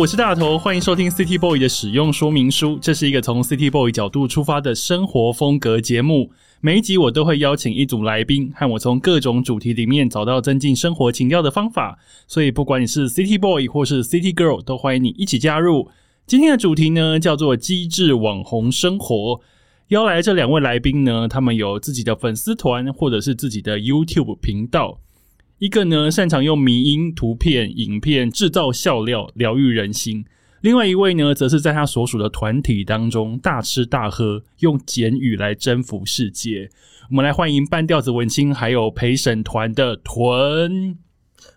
我是大头，欢迎收听 City Boy 的使用说明书。这是一个从 City Boy 角度出发的生活风格节目。每一集我都会邀请一组来宾，和我从各种主题里面找到增进生活情调的方法。所以，不管你是 City Boy 或是 City Girl，都欢迎你一起加入。今天的主题呢，叫做机智网红生活。邀来这两位来宾呢，他们有自己的粉丝团，或者是自己的 YouTube 频道。一个呢，擅长用迷音图片、影片制造笑料，疗愈人心。另外一位呢，则是在他所属的团体当中大吃大喝，用简语来征服世界。我们来欢迎半吊子文青，还有陪审团的屯。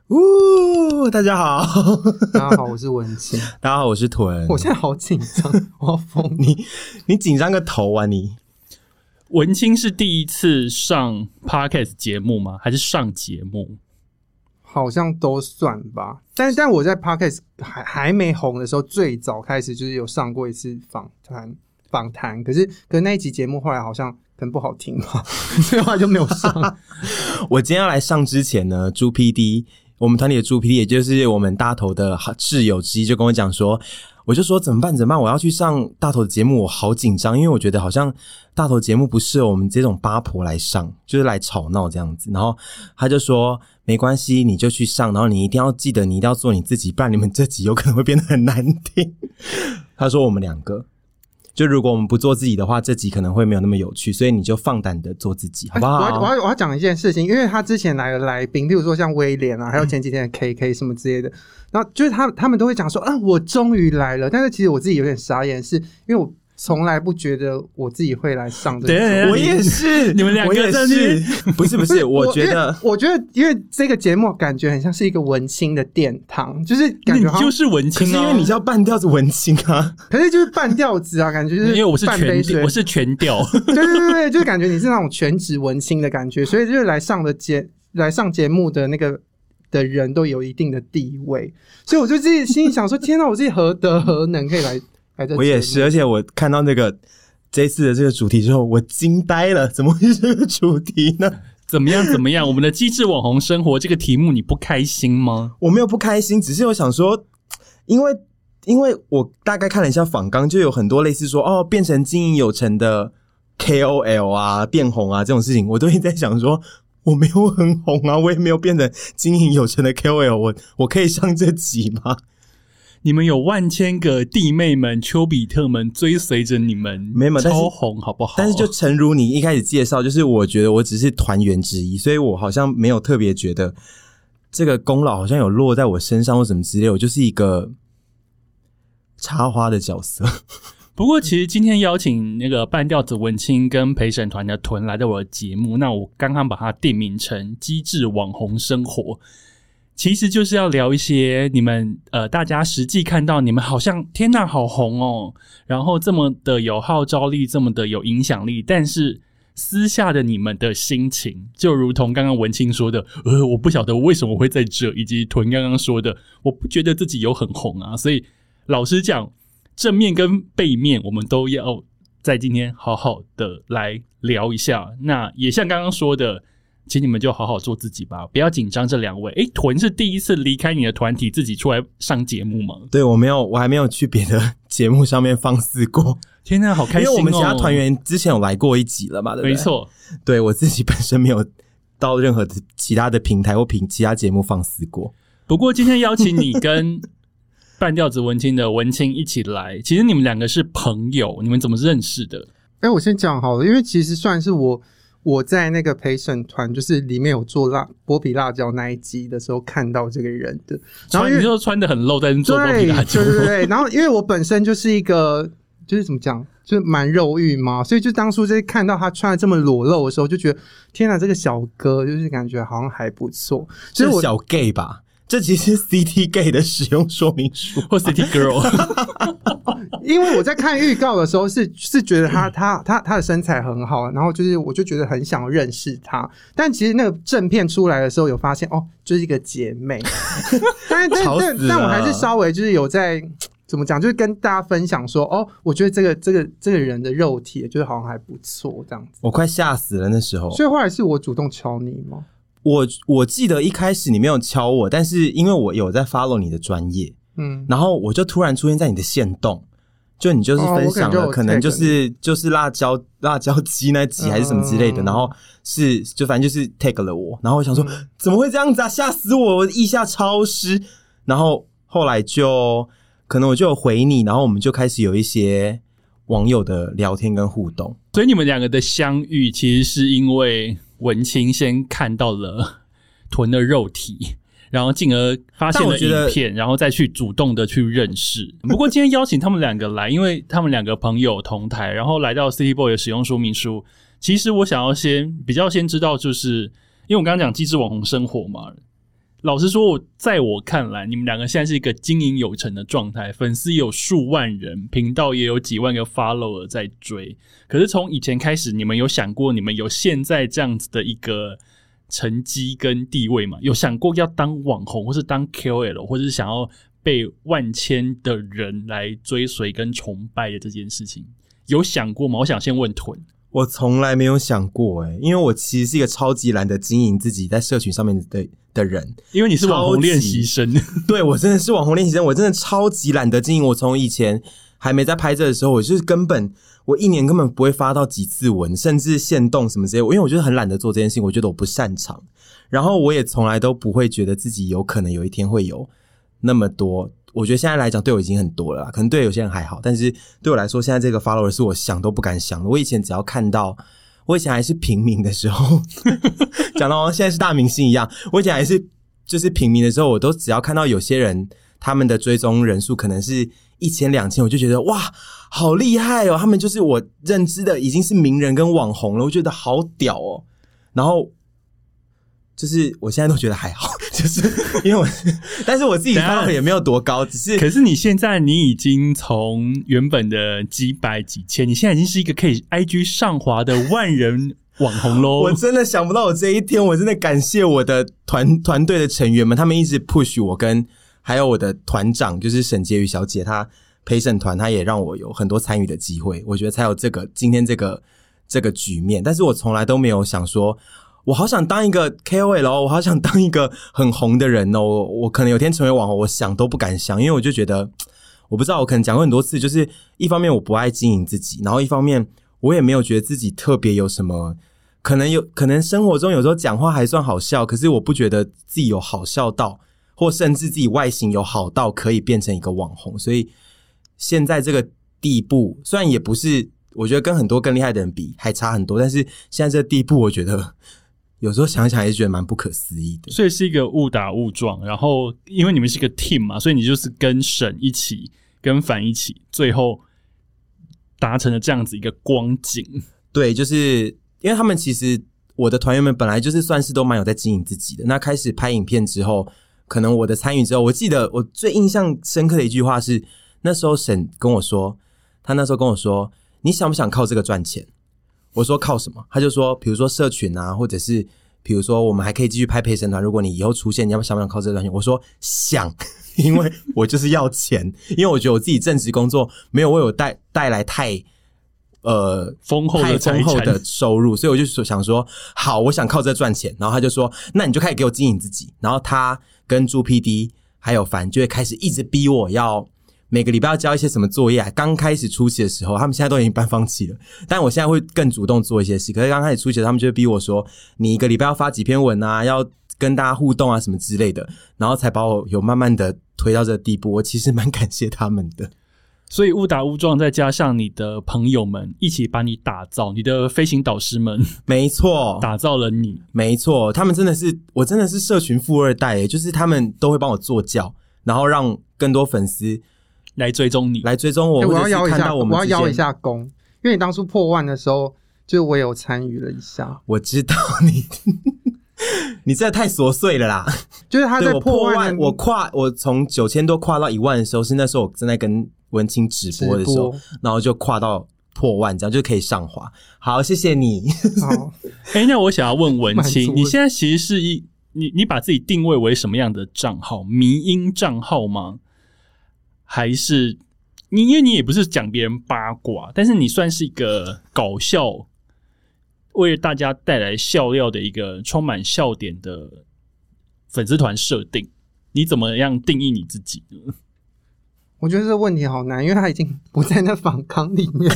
呜，大家好，大家好，我是文青。大家好，我是屯。我现在好紧张，我要疯。你 你紧张个头啊！你文青是第一次上 podcast 节目吗？还是上节目？好像都算吧，但是但我在 podcast 还还没红的时候，最早开始就是有上过一次访谈访谈，可是可是那一集节目后来好像可能不好听嘛，所 以后来就没有上。我今天要来上之前呢，朱 PD，我们团里的朱 PD，也就是我们大头的挚友之一，就跟我讲说，我就说怎么办怎么办，我要去上大头的节目，我好紧张，因为我觉得好像大头节目不适合我们这种八婆来上，就是来吵闹这样子。然后他就说。没关系，你就去上，然后你一定要记得，你一定要做你自己，不然你们这集有可能会变得很难听。他说我们两个，就如果我们不做自己的话，这集可能会没有那么有趣，所以你就放胆的做自己，好不好？我要我要我要讲一件事情，因为他之前来的来宾，比如说像威廉啊，还有前几天的 K K 什么之类的，然后就是他他们都会讲说啊，我终于来了，但是其实我自己有点傻眼，是因为我。从来不觉得我自己会来上这个，我也是，你们两个 是，不是不是，我觉得，我觉得，因为这个节目感觉很像是一个文青的殿堂，就是感觉就是文青，因为你叫半吊子文青啊，可是就是半吊子啊，感觉就是因为我是全，我是全吊，对对对对，就是感觉你是那种全职文青的感觉，所以就是来上的节来上节目的那个的人都有一定的地位，所以我就自己心里想说，天哪，我自己何德何能可以来？我也是，而且我看到那个这次的这个主题之后，我惊呆了，怎么会是这个主题呢？怎么样？怎么样？我们的机智网红生活这个题目你不开心吗？我没有不开心，只是我想说，因为因为我大概看了一下访纲，就有很多类似说哦，变成经营有成的 KOL 啊，变红啊这种事情，我都会在想说，我没有很红啊，我也没有变成经营有成的 KOL，我我可以上这集吗？你们有万千个弟妹们、丘比特们追随着你们，没有超红，好不好？但是就诚如你一开始介绍，就是我觉得我只是团员之一，所以我好像没有特别觉得这个功劳好像有落在我身上或什么之类，我就是一个插花的角色。不过，其实今天邀请那个半吊子文青跟陪审团的屯来到我的节目，那我刚刚把它定名成机智网红生活。其实就是要聊一些你们呃，大家实际看到你们好像天呐，好红哦，然后这么的有号召力，这么的有影响力，但是私下的你们的心情，就如同刚刚文清说的，呃，我不晓得为什么会在这，以及屯刚刚说的，我不觉得自己有很红啊，所以老实讲，正面跟背面我们都要在今天好好的来聊一下。那也像刚刚说的。请你们就好好做自己吧，不要紧张。这两位，哎，屯是第一次离开你的团体，自己出来上节目吗？对，我没有，我还没有去别的节目上面放肆过。天呐，好开心！哦因为我们其他团员之前有来过一集了嘛，对不对？没错，对我自己本身没有到任何的其他的平台或平其他节目放肆过。不过今天邀请你跟半吊子文青的文青一起来，其实你们两个是朋友，你们怎么认识的？哎，我先讲好了，因为其实算是我。我在那个陪审团，就是里面有做辣剥皮辣椒那一集的时候，看到这个人的。然后你就穿的很露，在做剥皮辣椒。对对对。然后因为我本身就是一个，就是怎么讲，就是蛮肉欲嘛，所以就当初在看到他穿的这么裸露的时候，就觉得天哪，这个小哥就是感觉好像还不错。是小 gay 吧？这其实 是 CT Gay 的使用说明书。或 City Girl，因为我在看预告的时候是是觉得她她她她的身材很好，然后就是我就觉得很想认识她，但其实那个正片出来的时候有发现哦，就是一个姐妹，但但但但我还是稍微就是有在怎么讲，就是跟大家分享说哦，我觉得这个这个这个人的肉体就是好像还不错这样子，我快吓死了那时候。所以后来是我主动敲你吗？我我记得一开始你没有敲我，但是因为我有在 follow 你的专业，嗯，然后我就突然出现在你的线动，就你就是哦分享了，我可能就有可能就是就是辣椒辣椒鸡那集还是什么之类的，嗯然后是就反正就是 take 了我，然后我想说、嗯怎么会这样子啊，吓死我，我腋下超湿，然后后来就可能我就有回你，然后我们就开始有一些网友的聊天跟互动。所以你们两个的相遇，其实是因为文青先看到了豚的肉体，然后进而发现了影片，然后再去主动的去认识。不过今天邀请他们两个来，因为他们两个朋友同台，然后来到 City Boy 的使用说明书。其实我想要先比较先知道，就是因为我刚刚讲机智网红生活嘛。老实说，我在我看来，你们两个现在是一个经营有成的状态，粉丝有数万人，频道也有几万个 follower 在追。可是从以前开始，你们有想过你们有现在这样子的一个成绩跟地位吗？有想过要当网红，或是当 KOL，或者是想要被万千的人来追随跟崇拜的这件事情，有想过吗？我想先问屯，我从来没有想过诶、因为我其实是一个超级懒得经营自己在社群上面的的人。因为你是网红练习生，对我真的是网红练习生，我真的超级懒得经营。我从以前还没在拍这的时候，我就是根本我一年根本不会发到几次文，甚至限动什么之类的。因为我觉得很懒得做这件事情，我觉得我不擅长。然后我也从来都不会觉得自己有可能有一天会有那么多。我觉得现在来讲对我已经很多了啦，可能对有些人还好，但是对我来说，现在这个 follower 是我想都不敢想的。我以前只要看到，我以前还是平民的时候，讲到现在是大明星一样，我以前还是就是平民的时候，我都只要看到有些人他们的追踪人数可能是一千两千，我就觉得哇，好厉害哦！他们就是我认知的已经是名人跟网红了，我觉得好屌哦。然后就是我现在都觉得还好，就是因为我，但是我自己等一下 follow 也没有多高，只是可是你现在你已经从原本的几百几千，你现在已经是一个可以 IG 上滑的万人网红喽。我真的想不到我这一天，我真的感谢我的团团队的成员们，他们一直 push 我跟还有我的团长，就是沈婕妤小姐，她陪审团，她也让我有很多参与的机会，我觉得才有这个今天这个这个局面。但是我从来都没有想说，我好想当一个 KOL，哦我好想当一个很红的人哦，我我可能有天成为网红，我想都不敢想，因为我就觉得。我不知道，我可能讲过很多次，就是一方面我不爱经营自己，然后一方面我也没有觉得自己特别有什么，可能有可能生活中有时候讲话还算好笑，可是我不觉得自己有好笑到，或甚至自己外形有好到可以变成一个网红，所以现在这个地步，虽然也不是我觉得跟很多更厉害的人比还差很多，但是现在这个地步，我觉得有时候想想还是觉得蛮不可思议的。所以是一个误打误撞，然后因为你们是一个 team 嘛，所以你就是跟沈一起，跟凡一起，最后达成了这样子一个光景。对，就是因为他们其实我的团员们本来就是算是都蛮有在经营自己的。那开始拍影片之后，可能我的参与之后，我记得我最印象深刻的一句话是，那时候沈跟我说，他那时候跟我说，你想不想靠这个赚钱？我说靠什么？他就说，比如说社群啊，或者是比如说我们还可以继续拍陪审团。如果你以后出现，你要不想不想靠这个赚钱？我说想，因为我就是要钱，因为我觉得我自己正职工作没有为我带带来太呃丰厚的丰厚的收入，所以我就说想说，好，我想靠这赚钱。然后他就说，那你就开始给我经营自己。然后他跟朱 PD 还有凡就会开始一直逼我要每个礼拜要交一些什么作业啊。刚开始初期的时候，他们现在都已经半放弃了，但我现在会更主动做一些事。可是刚开始初期的时候，他们就会逼我说，你一个礼拜要发几篇文啊，要跟大家互动啊什么之类的，然后才把我有慢慢的推到这个地步。我其实蛮感谢他们的。所以误打误撞，再加上你的朋友们一起把你打造，你的飞行导师们没错，打造了你。没错，他们真的是我真的是社群富二代，就是他们都会帮我做教，然后让更多粉丝来追踪你，来追踪我，欸我要邀一下，我要邀一。下功，因为你当初破万的时候，就我有参与了一下，我知道你，你这太琐碎了啦。就是他在破万万，我跨我从九千多跨到一万的时候，是那时候我正在跟文青直播的时候，然后就跨到破万，这样就可以上滑。好，谢谢你。好，哎、那我想要问文满青，你现在其实是一你你把自己定位为什么样的账号？迷音账号吗？还是你因为你也不是讲别人八卦，但是你算是一个搞笑，为大家带来笑料的一个充满笑点的粉丝团设定。你怎么样定义你自己呢？我觉得这个问题好难，因为他已经不在那访纲 里面。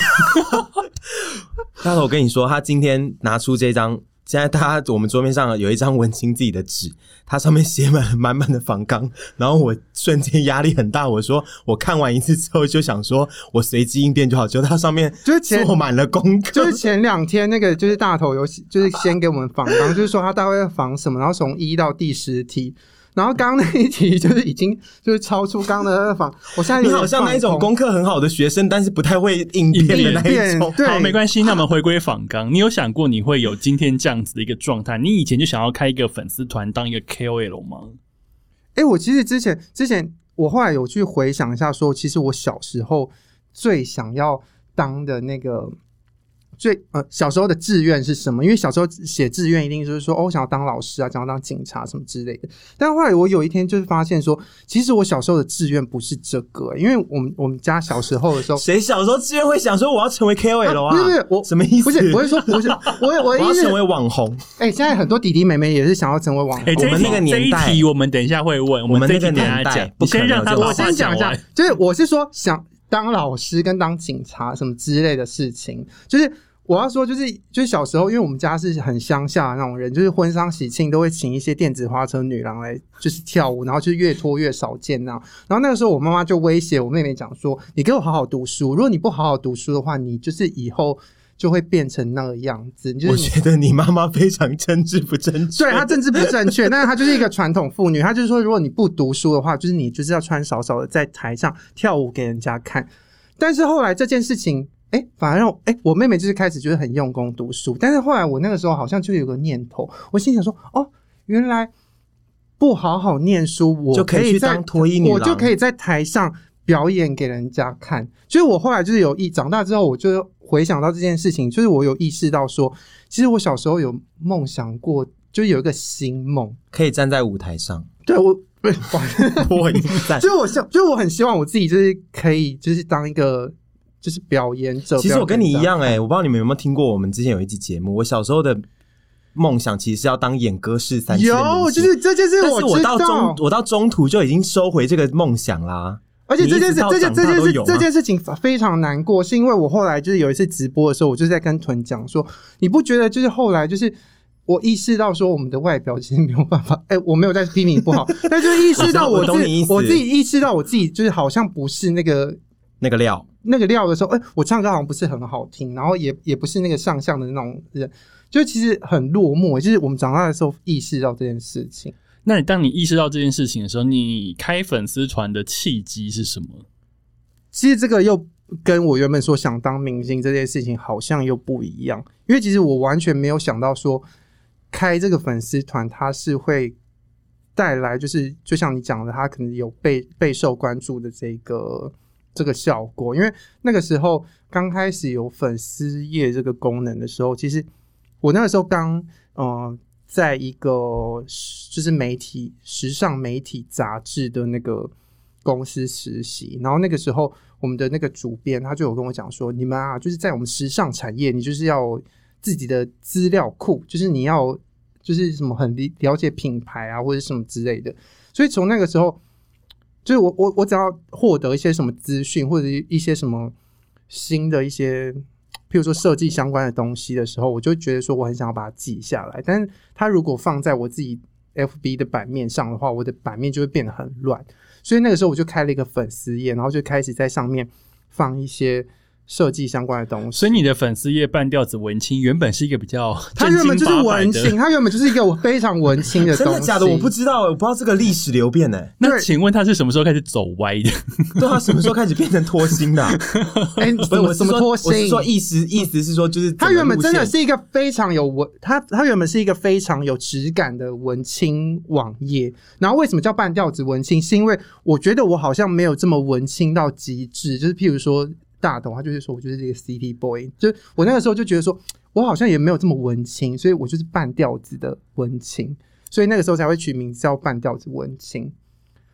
大头，我跟你说，他今天拿出这张，现在大家我们桌面上有一张文青自己的纸，它上面写满了满满的仿纲，然后我瞬间压力很大。我说，我看完一次之后就想说，我随机应变就好，就它上面 就是前做满了功课，就是前两天那个就是大头有就是先给我们仿纲，就是说他大概要仿什么，然后从一到第十题，然后刚刚那一题就是已经 就是超出刚刚的那个访，我现在你好像那一种功课很好的学生，但是不太会应变的那一种。对好，没关系。那我们回归访纲，你有想过你会有今天这样子的一个状态？你以前就想要开一个粉丝团，当一个 KOL 吗？哎、我其实之前之前我后来有去回想一下说其实我小时候最想要当的那个。最呃，小时候的志愿是什么？因为小时候写志愿一定就是说，哦，我想要当老师啊，想要当警察什么之类的。但后来我有一天就是发现说，其实我小时候的志愿不是这个、因为我们我们家小时候的时候，谁小时候志愿会想说我要成为 KOL 啊？不是不是我什么意思？不是，我是说不是，我 我我要成为网红。哎、现在很多弟弟妹妹也是想要成为网红。我们那个年代这一题我们等一下会问，我我们那个年代先让他我先讲一下。，就是我是说想当老师跟当警察什么之类的事情，就是我要说就是就是小时候，因为我们家是很乡下那种人，就是婚丧喜庆都会请一些电子花车女郎来就是跳舞，然后就越拖越少见那样。然后那个时候我妈妈就威胁我妹妹讲说：“你给我好好读书，如果你不好好读书的话，你就是以后就会变成那个样子。”你就我觉得你妈妈非常政治不正确。对她政治不正确，但是她就是一个传统妇女。她就是说，如果你不读书的话，就是你就是要穿少少的在台上跳舞给人家看。但是后来这件事情，哎，反而让我哎，我妹妹就是开始就是很用功读书。但是后来我那个时候好像就有个念头，我心想说，哦，原来不好好念书，我就可以去在当脱衣女郎我就可以在台上表演给人家看。所以我后来就是有意长大之后，我就回想到这件事情，就是我有意识到说，其实我小时候有梦想过，就是有一个新梦。可以站在舞台上对我不是，不好意思破音赞。就是我希，就是我很希望我自己就是可以，就是当一个就是表演者。其实我跟你一样哎、哎、我不知道你们有没有听过我们之前有一集节目，我小时候的梦想其实是要当演歌式三次的明有，就是这件事但是我知道，到中我到中途就已经收回这个梦想啦。而且这件事这件这件事这件事情非常难过，是因为我后来就是有一次直播的时候，我就在跟屯讲说，你不觉得就是后来就是。我意识到说，我们的外表其实没有办法，哎、我没有在批评不好，但就是意识到我我自己，我自己意识到我自己就是好像不是那个那个料，那个料的时候，哎、我唱歌好像不是很好听，然后也也不是那个上相的那种人，就其实很落寞。就是我们长大的时候意识到这件事情，那你当你意识到这件事情的时候，你开粉丝团的契机是什么？其实这个又跟我原本说想当明星这件事情好像又不一样，因为其实我完全没有想到说开这个粉丝团，它是会带来就是就像你讲的，它可能有备备受关注的这个这个效果。因为那个时候刚开始有粉丝页这个功能的时候，其实我那个时候刚呃在一个就是媒体时尚媒体杂志的那个公司实习，然后那个时候我们的那个主编他就有跟我讲说，你们啊就是在我们时尚产业，你就是要自己的资料库，就是你要就是什么很了了解品牌啊或者什么之类的，所以从那个时候，所以我我我只要获得一些什么资讯或者一些什么新的一些。譬如说设计相关的东西的时候，我就觉得说我很想要把它记下来。但是它如果放在我自己 FB 的版面上的话，我的版面就会变得很乱。所以那个时候我就开了一个粉丝页，然后就开始在上面放一些设计相关的东西。所以你的粉丝页半吊子文青原本是一个比较它原本就是文青，它原本就是一个非常文青的 东西。真的假的？我不知道，我不知道这个历史流变呢。那对请问他是什么时候开始走歪的？对啊，什么时候开始变成脱星的啊？哎，不是，怎么怎么我是说我是脱星？说意思意思是说，就是他原本真的是一个非常有文，他他原本是一个非常有质感的文青网页。然后为什么叫半吊子文青？是因为我觉得我好像没有这么文青到极致。就是譬如说大董，他就是说我就是这个 City Boy，就是我那个时候就觉得说我好像也没有这么文青，所以我就是半吊子的文青。所以那个时候才会取名叫半吊子文青。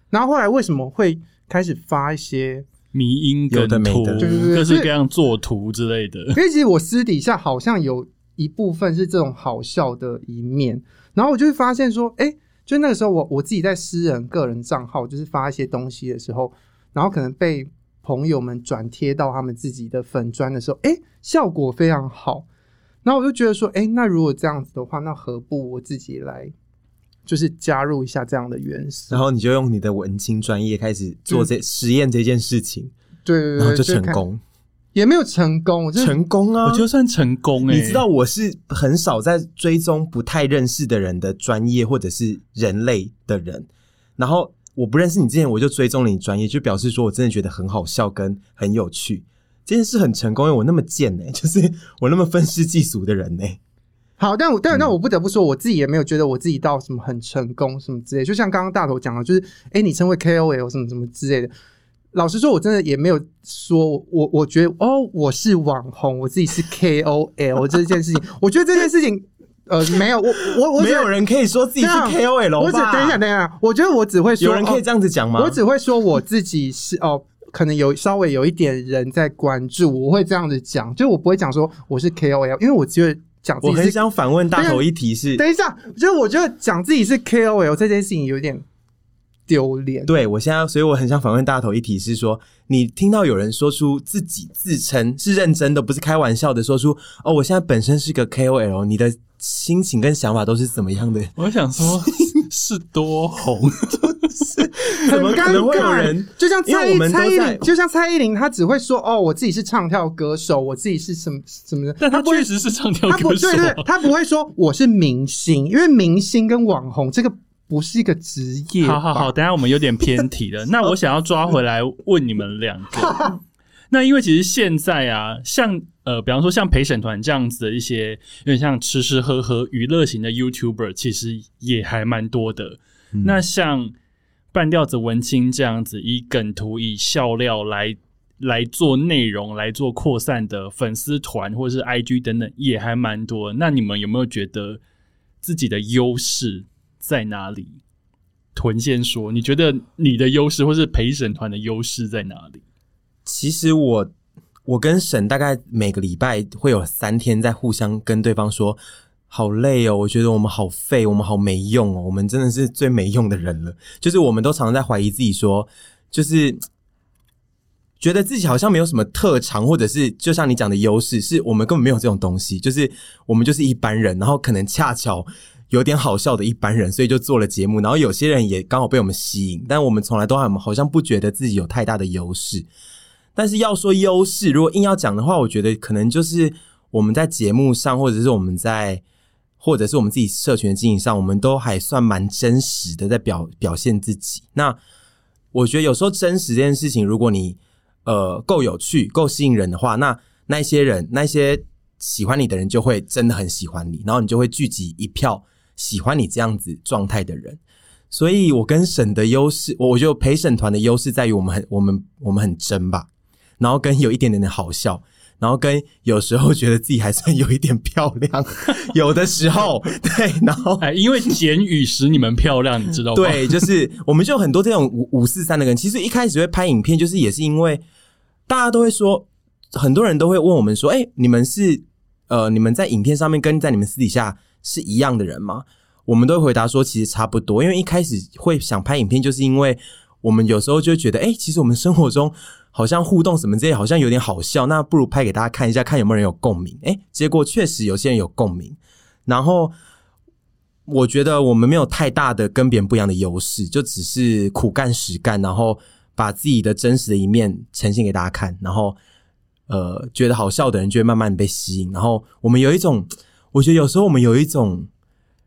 然后后来为什么会开始发一些？迷音梗有的没图，的对对对各式各样作图之类的。因为其实我私底下好像有一部分是这种好笑的一面，然后我就会发现说，哎，就那个时候我我自己在私人个人账号就是发一些东西的时候，然后可能被朋友们转贴到他们自己的粉砖的时候，哎，效果非常好，然后我就觉得说，哎，那如果这样子的话，那何不我自己来，就是加入一下这样的元素然，后你就用你的文青专业开始做这实验这件事情，对对对，然后就成功，也没有成功，成功啊！我就算成功哎、你知道我是很少在追踪不太认识的人的专业或者是人类的人，然后我不认识你之前我就追踪了你专业，就表示说我真的觉得很好笑跟很有趣。这件事很成功，因为我那么贱呢、就是我那么愤世嫉俗的人呢、好，但我但嗯但我不得不说，我自己也没有觉得我自己到什么很成功什么之类。就像刚刚大头讲的，就是哎、诶你成为 KOL 什么什么之类的。老实说，我真的也没有说我我觉得哦，我是网红，我自己是 KOL 这件事情。我觉得这件事情，呃，没有我我我 没有人可以说自己是 KOL 我只？等一下等一下，我觉得我只会说有人可以这样子讲吗？我只会说我自己是哦，可能有稍微有一点人在关注，我会这样子讲，就我不会讲说我是 KOL，因为我觉得讲自己我很想反问大头一题是，等一下，就是我觉得讲自己是 KOL 这件事情有点丢脸。对我现在，所以我很想反问大头一题是说，你听到有人说出自己自称是认真的，不是开玩笑的，说出哦，我现在本身是个 KOL，你的心情跟想法都是怎么样的？我想说 是多红，怎么可能会有尬人？就像蔡依蔡依林，就像蔡依林，她只会说哦，我自己是唱跳歌手，我自己是什么什么的，但她确实是唱跳歌手、对对，她。不会说我是明星，因为明星跟网红这个不是一个职业。好好好，，等下我们有点偏题了。那我想要抓回来问你们两个。那因为其实现在啊，像呃，比方说像陪审团这样子的一些有点像吃吃喝喝娱乐型的 YouTuber，其实也还蛮多的。那像半吊子文青这样子，以梗图、以笑料来来做内容、来做扩散的粉丝团或是 IG 等等，也还蛮多。那你们有没有觉得自己的优势在哪里？屯先说，你觉得你的优势或是陪审团的优势在哪里？其实我我跟沈大概每个礼拜会有三天在互相跟对方说。好累哦，我觉得我们好废，我们好没用哦，我们真的是最没用的人了。就是我们都常常在怀疑自己说，就是觉得自己好像没有什么特长，或者是就像你讲的优势，是我们根本没有这种东西，就是我们就是一般人，然后可能恰巧有点好笑的一般人，所以就做了节目，然后有些人也刚好被我们吸引，但我们从来都还好像不觉得自己有太大的优势。但是要说优势，如果硬要讲的话，我觉得可能就是我们在节目上，或者是我们在，或者是我们自己社群经营上，我们都还算蛮真实的在表表现自己。那我觉得有时候真实这件事情，如果你呃够有趣、够吸引人的话，那那些人、那些喜欢你的人就会真的很喜欢你，然后你就会聚集一票喜欢你这样子状态的人。所以我跟沈的优势，我我觉得陪审团的优势在于我们很我们我们很真吧，然后跟有一点点的好笑，然后跟有时候觉得自己还算有一点漂亮，有的时候对，然后哎，因为简语使你们漂亮，你知道吗？，对，就是我们就有很多这种五五四三的人，其实一开始会拍影片，就是也是因为大家都会说，很多人都会问我们说，哎、你们是呃，你们在影片上面跟在你们私底下是一样的人吗？我们都会回答说，其实差不多，因为一开始会想拍影片，就是因为我们有时候就会觉得，哎、其实我们生活中好像互动什么这些好像有点好笑，那不如拍给大家看一下，看有没有人有共鸣。哎、结果确实有些人有共鸣，然后我觉得我们没有太大的跟别人不一样的优势，就只是苦干实干，然后把自己的真实的一面呈现给大家看，然后呃觉得好笑的人就会慢慢被吸引，然后我们有一种，我觉得有时候我们有一种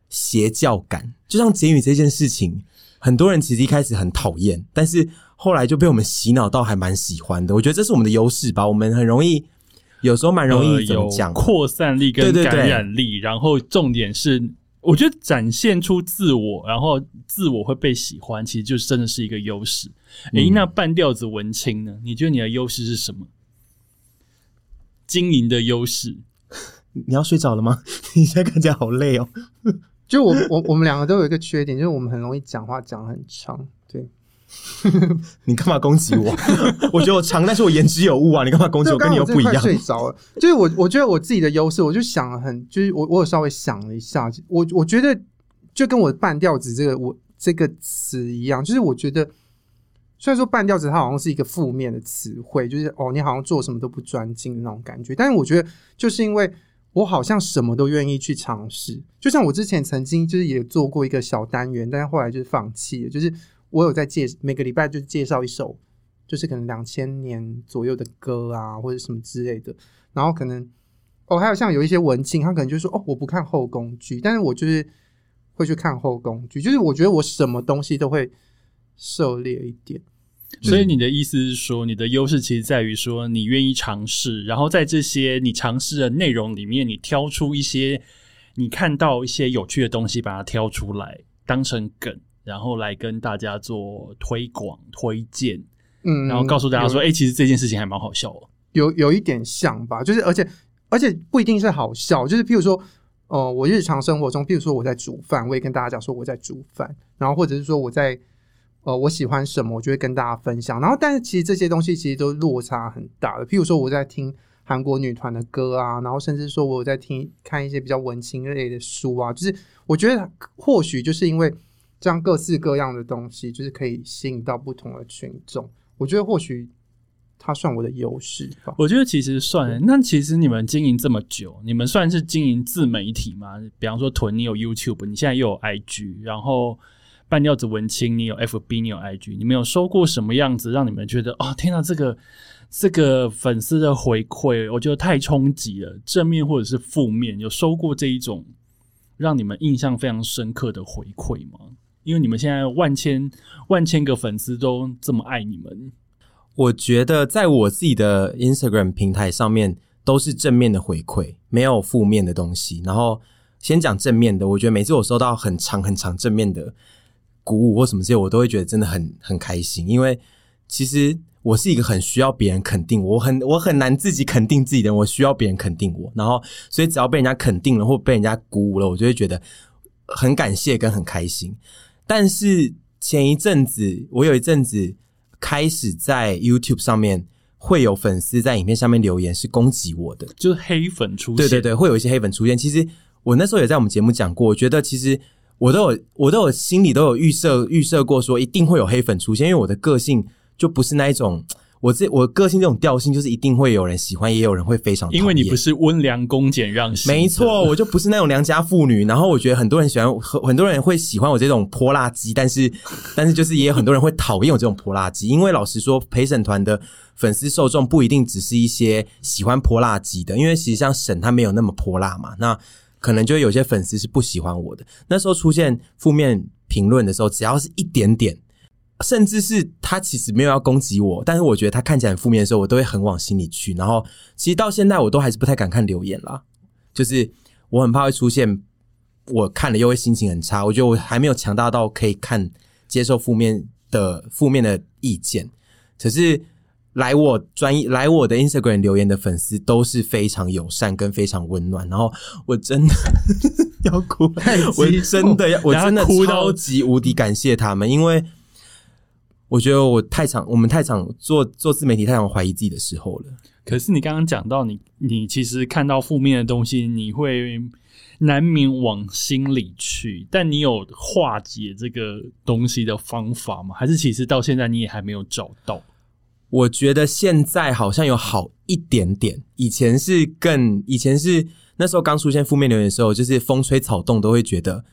邪教感，就像结语这件事情，很多人其实一开始很讨厌，但是后来就被我们洗脑到还蛮喜欢的。我觉得这是我们的优势吧，我们很容易，有时候蛮容呃易有讲，扩散力跟对对对感染力，然后重点是，我觉得展现出自我，然后自我会被喜欢，其实就真的是一个优势。诶、嗯那半吊子文青呢？你觉得你的优势是什么？经营的优势，你要睡着了吗？你现在看起来好累哦。就我我我们两个都有一个缺点，就是我们很容易讲话讲很长。对，你干嘛攻击我？我觉得我长，但是我言之有物啊！你干嘛攻击我？跟你又不一样。睡着了。就是我我觉得我自己的优势，我就想了很，就是我我有稍微想了一下，我我觉得就跟我半调子这个我这个词一样，就是我觉得虽然说半调子它好像是一个负面的词汇，就是哦你好像做什么都不专精的那种感觉，但是我觉得就是因为。我好像什么都愿意去尝试，就像我之前曾经就是也做过一个小单元，但是后来就是放弃了。就是我有在介每个礼拜就介绍一首，就是可能两千年左右的歌啊，或者什么之类的。然后可能哦，还有像有一些文青，他可能就说哦，我不看后宫剧，但是我就是会去看后宫剧，就是我觉得我什么东西都会涉猎一点。所以你的意思是说，你的优势其实在于说你愿意尝试，然后在这些你尝试的内容里面，你挑出一些你看到一些有趣的东西，把它挑出来当成梗，然后来跟大家做推广、推荐，嗯，然后告诉大家说，有哎、其实这件事情还蛮好笑哦。有有一点像吧，就是而且而且不一定是好笑，就是譬如说，呃，我日常生活中，譬如说我在煮饭，我也跟大家讲说我在煮饭，然后或者是说我在呃我喜欢什么，我就会跟大家分享。然后但是其实这些东西其实都落差很大的，譬如说我在听韩国女团的歌啊，然后甚至说我有在听看一些比较文青类的书啊，就是我觉得或许就是因为这样各式各样的东西，就是可以吸引到不同的群众。我觉得或许它算我的优势吧。我觉得其实算，那其实你们经营这么久，你们算是经营自媒体吗？比方说屯，你有 YouTube，你现在又有 IG，然后半吊子文青，你有 FB，你有 IG，你们有收过什么样子让你们觉得哦，天哪，这个这个粉丝的回馈，我觉得太冲击了，正面或者是负面，有收过这一种让你们印象非常深刻的回馈吗？因为你们现在万千万千个粉丝都这么爱你们，我觉得在我自己的 Instagram 平台上面都是正面的回馈，没有负面的东西。然后先讲正面的，我觉得每次我收到很长很长正面的鼓舞或什么这些，我都会觉得真的很很开心，因为其实我是一个很需要别人肯定我，我很我很难自己肯定自己的人，我需要别人肯定我。然后所以只要被人家肯定了或被人家鼓舞了，我就会觉得很感谢跟很开心。但是前一阵子，我有一阵子开始在 YouTube 上面会有粉丝在影片下面留言是攻击我的，就是黑粉出现。对对对，会有一些黑粉出现。其实我那时候也在我们节目讲过，我觉得其实我都有我都有心里都有预设预设过，说一定会有黑粉出现，因为我的个性就不是那一种。我这我个性这种调性，就是一定会有人喜欢，也有人会非常。因为你不是温良恭俭让型，没错，我就不是那种良家妇女。然后我觉得很多人喜欢，很很多人会喜欢我这种泼辣鸡，但是但是就是也有很多人会讨厌我这种泼辣鸡。因为老实说，陪审团的粉丝受众不一定只是一些喜欢泼辣鸡的，因为其实像沈他没有那么泼辣嘛，那可能就有些粉丝是不喜欢我的。那时候出现负面评论的时候，只要是一点点。甚至是他其实没有要攻击我，但是我觉得他看起来很负面的时候，我都会很往心里去。然后其实到现在我都还是不太敢看留言啦，就是我很怕会出现我看了又会心情很差。我觉得我还没有强大到可以看接受负面的负面的意见。可是来我专业来我的 Instagram 留言的粉丝都是非常友善跟非常温暖，然后我真的 要哭，我真的要我真的哭到超级无敌感谢他们，因为。我觉得我太常，我们太常做做自媒体，太常怀疑自己的时候了。可是你刚刚讲到你，你其实看到负面的东西，你会难免往心里去。但你有化解这个东西的方法吗？还是其实到现在你也还没有找到？我觉得现在好像有好一点点，以前是更，以前是那时候刚出现负面留言的时候，就是风吹草动都会觉得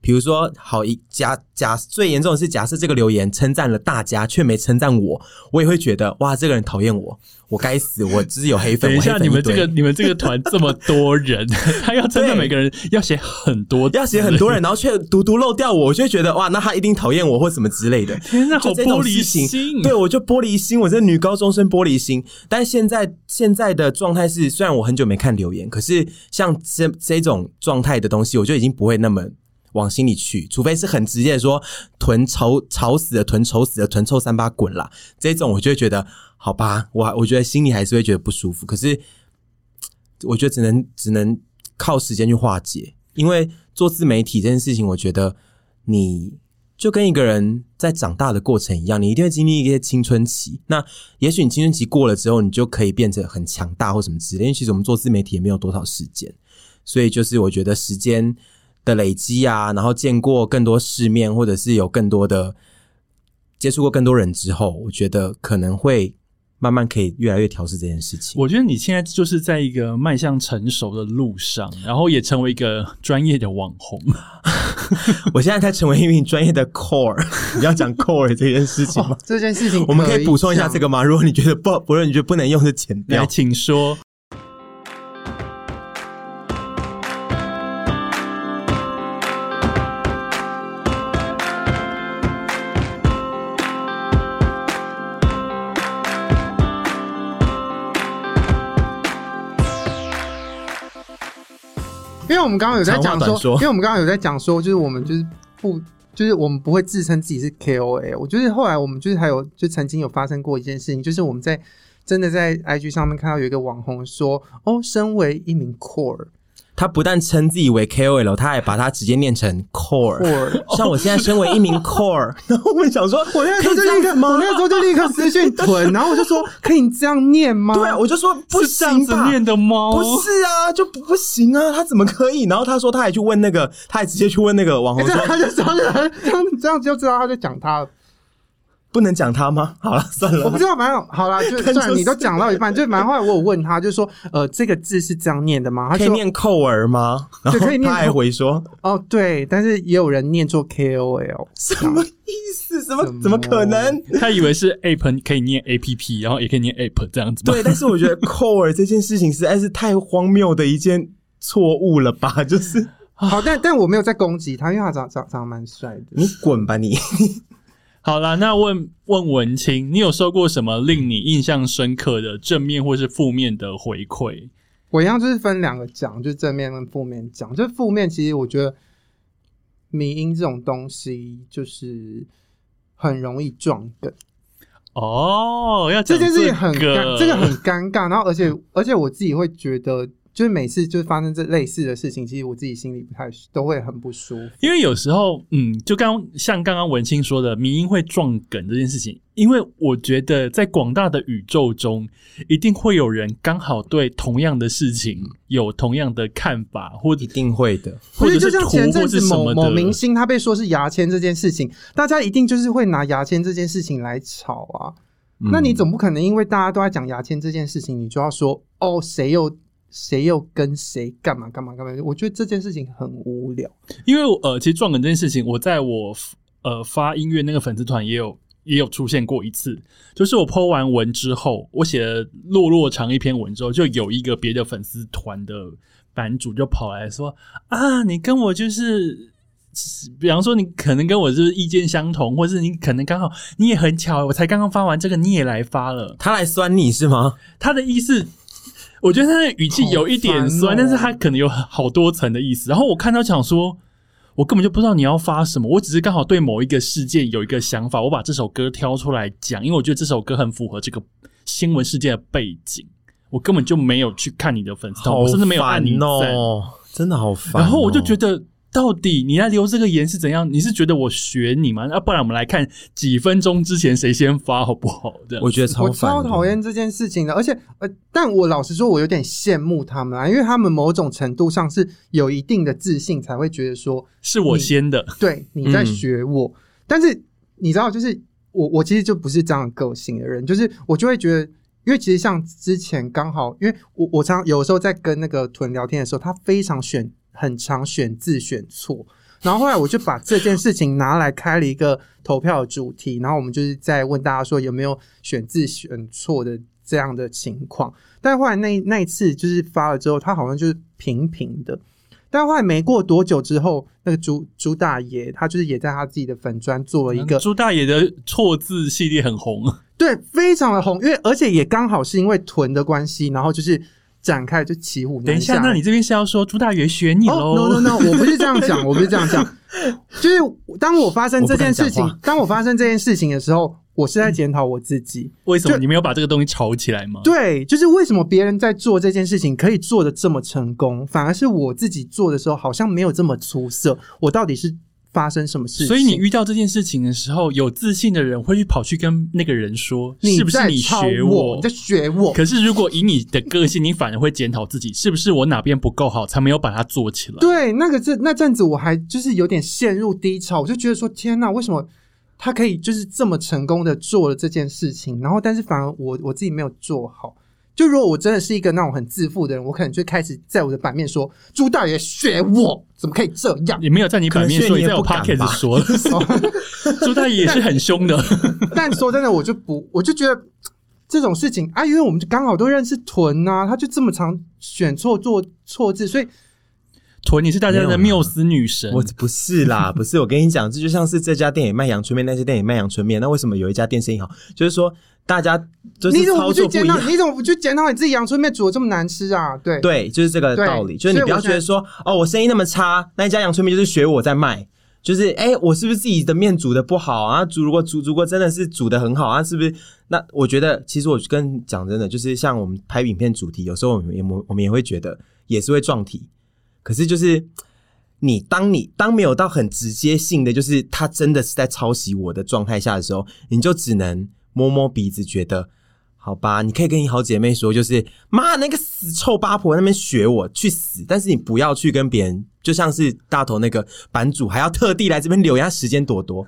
比如说，好一假假最严重的是，假设这个留言称赞了大家，却没称赞我，我也会觉得哇，这个人讨厌我，我该死，我只是有黑粉。等一下，你们这个你们这个团这么多人，他要称赞每个人要写很多，要写很多人，然后却独独漏掉我，我就会觉得哇，那他一定讨厌我或什么之类的。天哪，好玻璃心。对，我就玻璃心，我这女高中生玻璃心。但现在现在的状态是，虽然我很久没看留言，可是像这这种状态的东西，我就已经不会那么往心里去，除非是很直接的说“臀丑吵死了，臀丑死了，臀臭三八滚啦”这种，我就会觉得好吧，我我觉得心里还是会觉得不舒服。可是我觉得只能只能靠时间去化解，因为做自媒体这件事情，我觉得你就跟一个人在长大的过程一样，你一定会经历一些青春期。那也许你青春期过了之后，你就可以变成很强大或什么之类。因为其实我们做自媒体也没有多少时间，所以就是我觉得时间的累积啊，然后见过更多世面，或者是有更多的接触过更多人之后，我觉得可能会慢慢可以越来越调试这件事情。我觉得你现在就是在一个迈向成熟的路上，然后也成为一个专业的网红。我现在在成为一名专业的 core，你要讲 core 这件事情吗？这件事情我们可以补充一下这个。吗？如果你觉得不，不论你觉得不能用，就剪来，掉。请说。为我们刚刚有在讲说，因为我们刚刚有在讲说，就是我们就是不，就是我们不会自称自己是 KOL。我就是后来我们就是还有就曾经有发生过一件事情，就是我们在真的在 IG 上面看到有一个网红说，哦，身为一名 core 他不但称自己为 KOL，他还把它直接念成 core。core，像我现在身为一名 core，然后我们想说，我那个时候就立刻，我那个时候就立刻私讯屯，然后我就说，可以这样念吗？对啊，我就说不是这样子行吧。念的吗？不是啊，就不不行啊，他怎么可以？然后他说他还去问那个，他还直接去问那个网红说，样他就知道，这样这样就知道他在讲他了。不能讲他吗？好了，算了，我不知道，反正好 了，就但就是算你都讲到一半，就蛮后来我有问他，就说，呃，这个字是这样念的吗？他，可以念扣儿吗？然后对可以念他还扣回说哦，对，但是也有人念作 KOL，什么意思？怎 么什么怎么可能？他以为是 app 可以念 app，然后也可以念 app 这样子吗。对，但是我觉得扣儿这件事情实在是太荒谬的一件错误了吧？就是好，但但我没有在攻击他，因为他长长长得蛮帅的。你滚吧你！好啦，那问问文清，你有收过什么令你印象深刻的正面或是负面的回馈？我一样就是分两个讲，就是正面跟负面讲。就是负面，其实我觉得迷音这种东西就是很容易撞梗，哦，要讲这件事情很尴，这个很尴尬。然后而且而且我自己会觉得，就是每次就是发生这类似的事情，其实我自己心里不太都会很不舒服。因为有时候，嗯，就刚像刚刚文清说的，迷音会撞梗这件事情，因为我觉得在广大的宇宙中，一定会有人刚好对同样的事情有同样的看法，或者一定会的。或者是，就像前阵子某某明星他被说是牙签这件事情，大家一定就是会拿牙签这件事情来吵啊。嗯那你总不可能因为大家都在讲牙签这件事情，你就要说哦，谁又谁又跟谁干嘛干嘛干嘛？我觉得这件事情很无聊。因为呃，其实撞梗这件事情，我在我呃发音乐那个粉丝团也有也有出现过一次，就是我 po 完文之后，我写了落落长一篇文之后，就有一个别的粉丝团的版主就跑来说啊，你跟我就是。比方说，你可能跟我就是意见相同，或是你可能刚好你也很巧，我才刚刚发完这个，你也来发了。他来酸你是吗？他的意思，我觉得他的语气有一点酸，但是他可能有好多层的意思。然后我看到想说，我根本就不知道你要发什么，我只是刚好对某一个事件有一个想法，我把这首歌挑出来讲，因为我觉得这首歌很符合这个新闻事件的背景。我根本就没有去看你的粉丝团，我甚至没有按你。哦，真的好烦哦。然后我就觉得，到底你来留这个言是怎样？你是觉得我学你吗？要不然我们来看几分钟之前谁先发好不好？这样我觉得超我超讨厌这件事情的，而且呃，但我老实说，我有点羡慕他们啊，因为他们某种程度上是有一定的自信，才会觉得说，是我先的。对，你在学我。但是你知道，就是我我其实就不是这样个性的人，就是我就会觉得，因为其实像之前刚好，因为我我常有时候在跟那个屯聊天的时候，他非常选很常选字选错。然后后来我就把这件事情拿来开了一个投票主题，然后我们就是在问大家说有没有选字选错的这样的情况。但后来那那一次就是发了之后，他好像就是平平的。但后来没过多久之后，那个朱朱大爷他就是也在他自己的粉砖做了一个朱大爷的错字系列很红，对，非常的红，因为而且也刚好是因为囤的关系，然后就是展开就骑虎难下。等一下，那你这边是要说朱大爷选你喽、哦、？No No No，我不是这样讲，我不是这样讲，就是当我发生这件事情当我发生这件事情的时候，我是在检讨我自己。为什么你没有把这个东西炒起来吗？对，就是为什么别人在做这件事情可以做的这么成功，反而是我自己做的时候好像没有这么出色。我到底是发生什么事情？所以你遇到这件事情的时候，有自信的人会去跑去跟那个人说：“是不是你学我？你在学我？可是如果以你的个性，你反而会检讨自己，是不是我哪边不够好，才没有把它做起来？对，那个这那阵子我还就是有点陷入低潮，我就觉得说天哪，为什么他可以就是这么成功的做了这件事情，然后但是反而我我自己没有做好。就如果我真的是一个那种很自负的人，我可能就开始在我的版面说朱大爷学我，怎么可以这样？也没有在你版面说，你也在我不敢说，朱大爷也是很凶的。但说真的，我就不，我就觉得这种事情啊，因为我们刚好都认识屯啊，他就这么常选错做错字，所以屯，你是大家的缪斯女神，我不是啦，不是。我跟你讲，这就像是这家店也卖阳春面，那家店也卖阳春面，那为什么有一家店生意好？就是说大家就是你怎么操不去检讨？作不一样。你怎么不去检讨你自己阳春面煮的这么难吃啊？对对，就是这个道理。就是你不要觉得说，哦，我生意那么差，那一家阳春面就是学我在卖。就是哎、我是不是自己的面煮的不好啊？煮如果煮如果真的是煮的很好啊，是不是？那我觉得，其实我跟讲真的，就是像我们拍影片主题，有时候我们也我们也会觉得也是会撞题，可是就是你当你当没有到很直接性的，就是他真的是在抄袭我的状态下的时候，你就只能摸摸鼻子，觉得好吧，你可以跟你好姐妹说，就是妈那个死臭八婆那边学我去死，但是你不要去跟别人，就像是大头那个版主还要特地来这边留一下时间多多，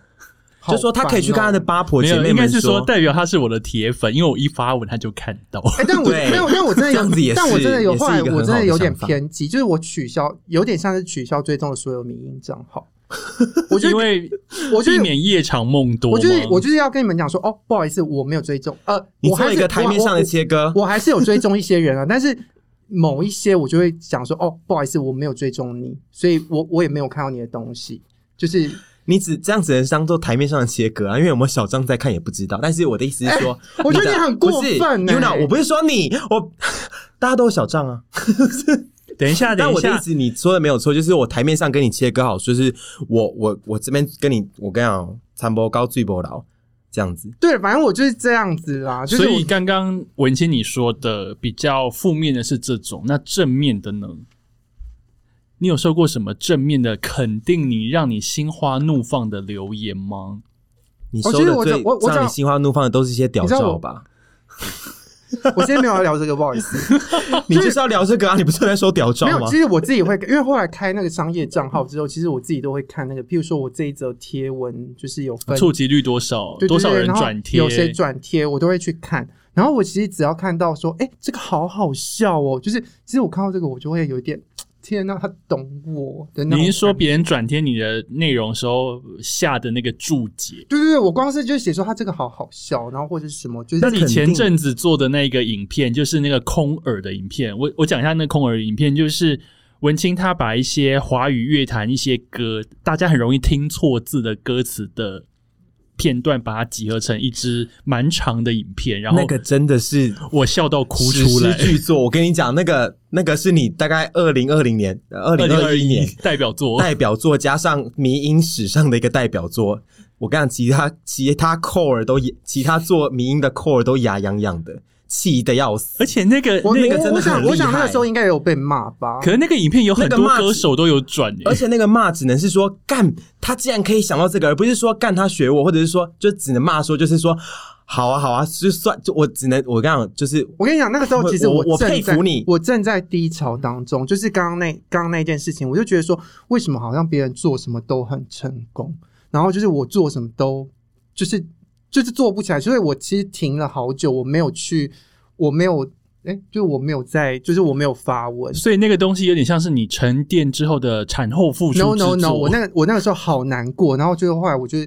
就说他可以去看他的八婆没有，姐妹们应该是说代表他是我的铁粉，因为我一发文他就看到。哎、但我对。没有，但我真的有这样子也，是但我真的有，后来我真的有点偏激，就是我取消，有点像是取消追踪的所有民营账号。我就因为我就避免夜长梦多。我就是我就是要跟你们讲说，哦，不好意思，我没有追踪，呃，你我还是做一个台面上的切割，我，我还是有追踪一些人啊，但是某一些我就会讲说，哦，不好意思，我没有追踪你，所以我我也没有看到你的东西，就是你只这样只能当做台面上的切割啊，因为有没有小张在看也不知道。但是我的意思是说，哎我觉得你很过分欸 y u 我不是说你，我大家都有小账啊。等一下，等一下，但我的意思你说的没有错，就是我台面上跟你切割好，就是我我我这边跟你，我跟你讲，残波高最波老这样子。对，反正我就是这样子啦，就是所以刚刚文清你说的比较负面的是这种，那正面的呢？你有收过什么正面的肯定你、让你心花怒放的留言吗？你收的最让你心花怒放的都是一些屌照吧？我今天没有要聊这个，不好意思。你就是要聊这个啊？你不是在说屌照没有，吗其？实我自己会，因为后来开那个商业账号之后，其实我自己都会看那个，譬如说我这一则贴文就是有分触及率多少？对对对多少人转贴？有谁转贴，我都会去看。然后我其实只要看到说，哎、这个好好笑哦，就是其实我看到这个，我就会有一点，天呐，他懂我的那种。你是说？别人转贴你的内容时候下的那个注解？对对对，我光是就写说他这个好好笑，然后或者是什么，就是那你前阵子做的那个影片，就是那个空耳的影片，我我讲一下那个空耳影片，就是文清他把一些华语乐坛一些歌，大家很容易听错字的歌词的片段，把它集合成一支蛮长的影片，然后那个真的是我笑到哭出来。巨作。我跟你讲，那个那个是你大概二零二零年、二零二一年代表作，代表作，加上迷音史上的一个代表作。我跟你讲，其他其他 core 都其他做迷音的 core 都牙痒痒的，气的要死。而且那个我那个真的我想很我想那个时候应该有被骂吧？可是那个影片有很多歌手都有转、欸，而且那个骂只能是说干，他竟然可以想到这个，而不是说干他学我，或者是说就只能骂说就是说好啊好啊，就算就我只能我跟你讲，就是我跟你讲，那个时候其实我我正在佩服你我正在低潮当中，就是刚刚那刚刚那件事情，我就觉得说，为什么好像别人做什么都很成功，然后就是我做什么都就是就是做不起来，所以我其实停了好久，我没有去，我没有哎、就我没有在，就是我没有发文。所以那个东西有点像是你沉淀之后的产后复出 No no。no，我那个我那个时候好难过，然后就后来我就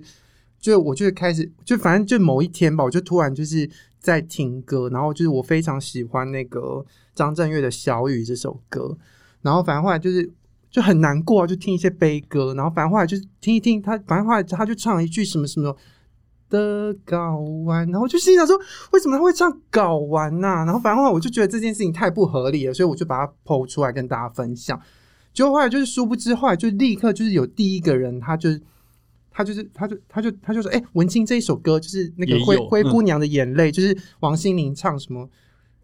就我就开始就反正就某一天吧，我就突然就是在听歌，然后就是我非常喜欢那个张震岳的《小雨》这首歌，然后反正后来就是就很难过啊，就听一些悲歌，然后反正后来就是听一听他，反正后来他就唱了一句什么什么。的睾丸，然后就心想说，为什么他会唱睾丸呐、然后反正我就觉得这件事情太不合理了，所以我就把它剖出来跟大家分享。结果后来就是殊不知，后来就立刻就是有第一个人，他就他就是他就他就他就说，哎、文青这一首歌就是那个灰灰姑娘的眼泪，就是王心凌唱什么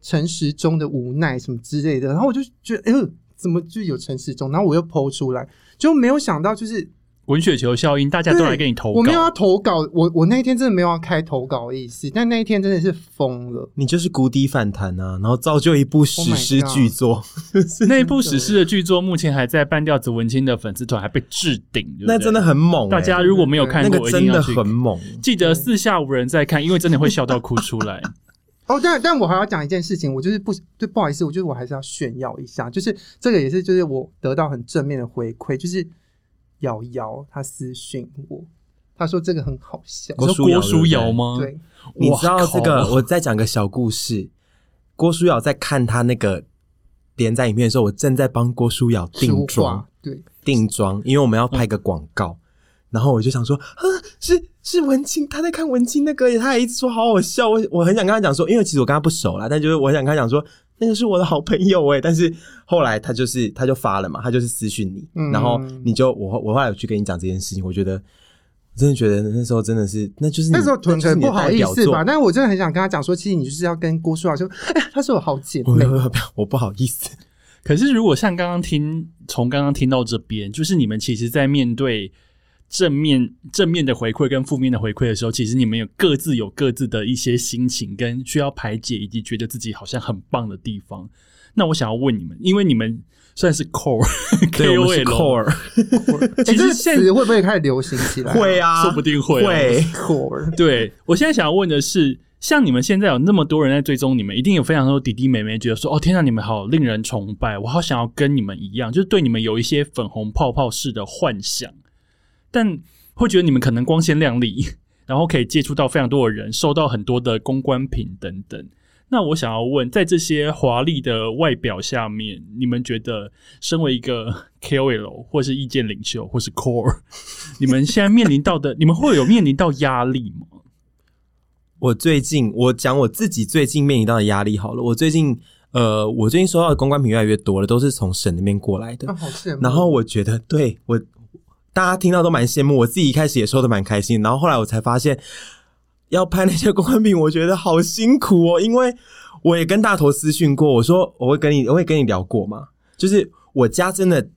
陈时中的无奈什么之类的，然后我就觉得，哎、呦，怎么就有陈时中？然后我又剖出来，就没有想到就是滚雪球效应，大家都来给你投稿。我没有要投稿，我我那一天真的没有要开投稿的意思，但那一天真的是疯了。你就是谷底反弹啊，然后造就一部史诗巨作。那一部史诗的巨作目前还在半吊子文青的粉丝团还被置顶，对对那真的很猛、欸，大家如果没有看那过，个真的很猛。记得四下无人在看，因为真的会笑到哭出来。哦，但但我还要讲一件事情，我就是不对，不好意思，我觉得我还是要炫耀一下，就是这个也是就是我得到很正面的回馈，就是瑶瑶她私讯我，她说这个很好笑，我说郭书瑶郭书瑶吗？对，你知道这个？我再讲个小故事。郭书瑶在看他那个连载影片的时候，我正在帮郭书瑶定妆，对，定妆，因为我们要拍个广告。然后我就想说，啊，是是文青，他在看文青那个耶，他还一直说好好笑。我我很想跟他讲说，因为其实我跟他不熟啦，但就是我想跟他讲说，那个是我的好朋友哎。但是后来他就是他就发了嘛，他就是私讯你，嗯然后你就我我后来有去跟你讲这件事情，我觉得真的觉得那时候真的是，那就是那时候屯可能不好意思。吧，但是我真的很想跟他讲说，其实你就是要跟郭书瑶说，哎呀，她是我好姐妹，我我我不好意思，可是如果像刚刚听，从刚刚听到这边，就是你们其实，在面对正面正面的回馈跟负面的回馈的时候，其实你们有各自有各自的一些心情跟需要排解，以及觉得自己好像很棒的地方。那我想要问你们，因为你们算是 core 对，我们是个 其实现在会不会开始流行起来？会啊，说不定会哦会。core，对我现在想要问的是，像你们现在有那么多人在追踪你们，一定有非常多弟弟妹妹觉得说：“哦，天哪，你们好令人崇拜，我好想要跟你们一样，就是对你们有一些粉红泡泡式的幻想。”但会觉得你们可能光鲜亮丽，然后可以接触到非常多的人，收到很多的公关品等等。那我想要问，在这些华丽的外表下面，你们觉得身为一个 KOL 或是意见领袖或是 Core，你们现在面临到的，你们会有面临到压力吗？我最近我讲我自己最近面临到的压力好了，我最近呃，我最近收到的公关品越来越多了，都是从省那边过来的啊，。好羡慕。然后我觉得对我大家听到都蛮羡慕，我自己一开始也收的蛮开心，然后后来我才发现要拍那些公关品，我觉得好辛苦哦，因为我也跟大头私讯过，我说我会跟你我会跟你聊过嘛，就是我家真的。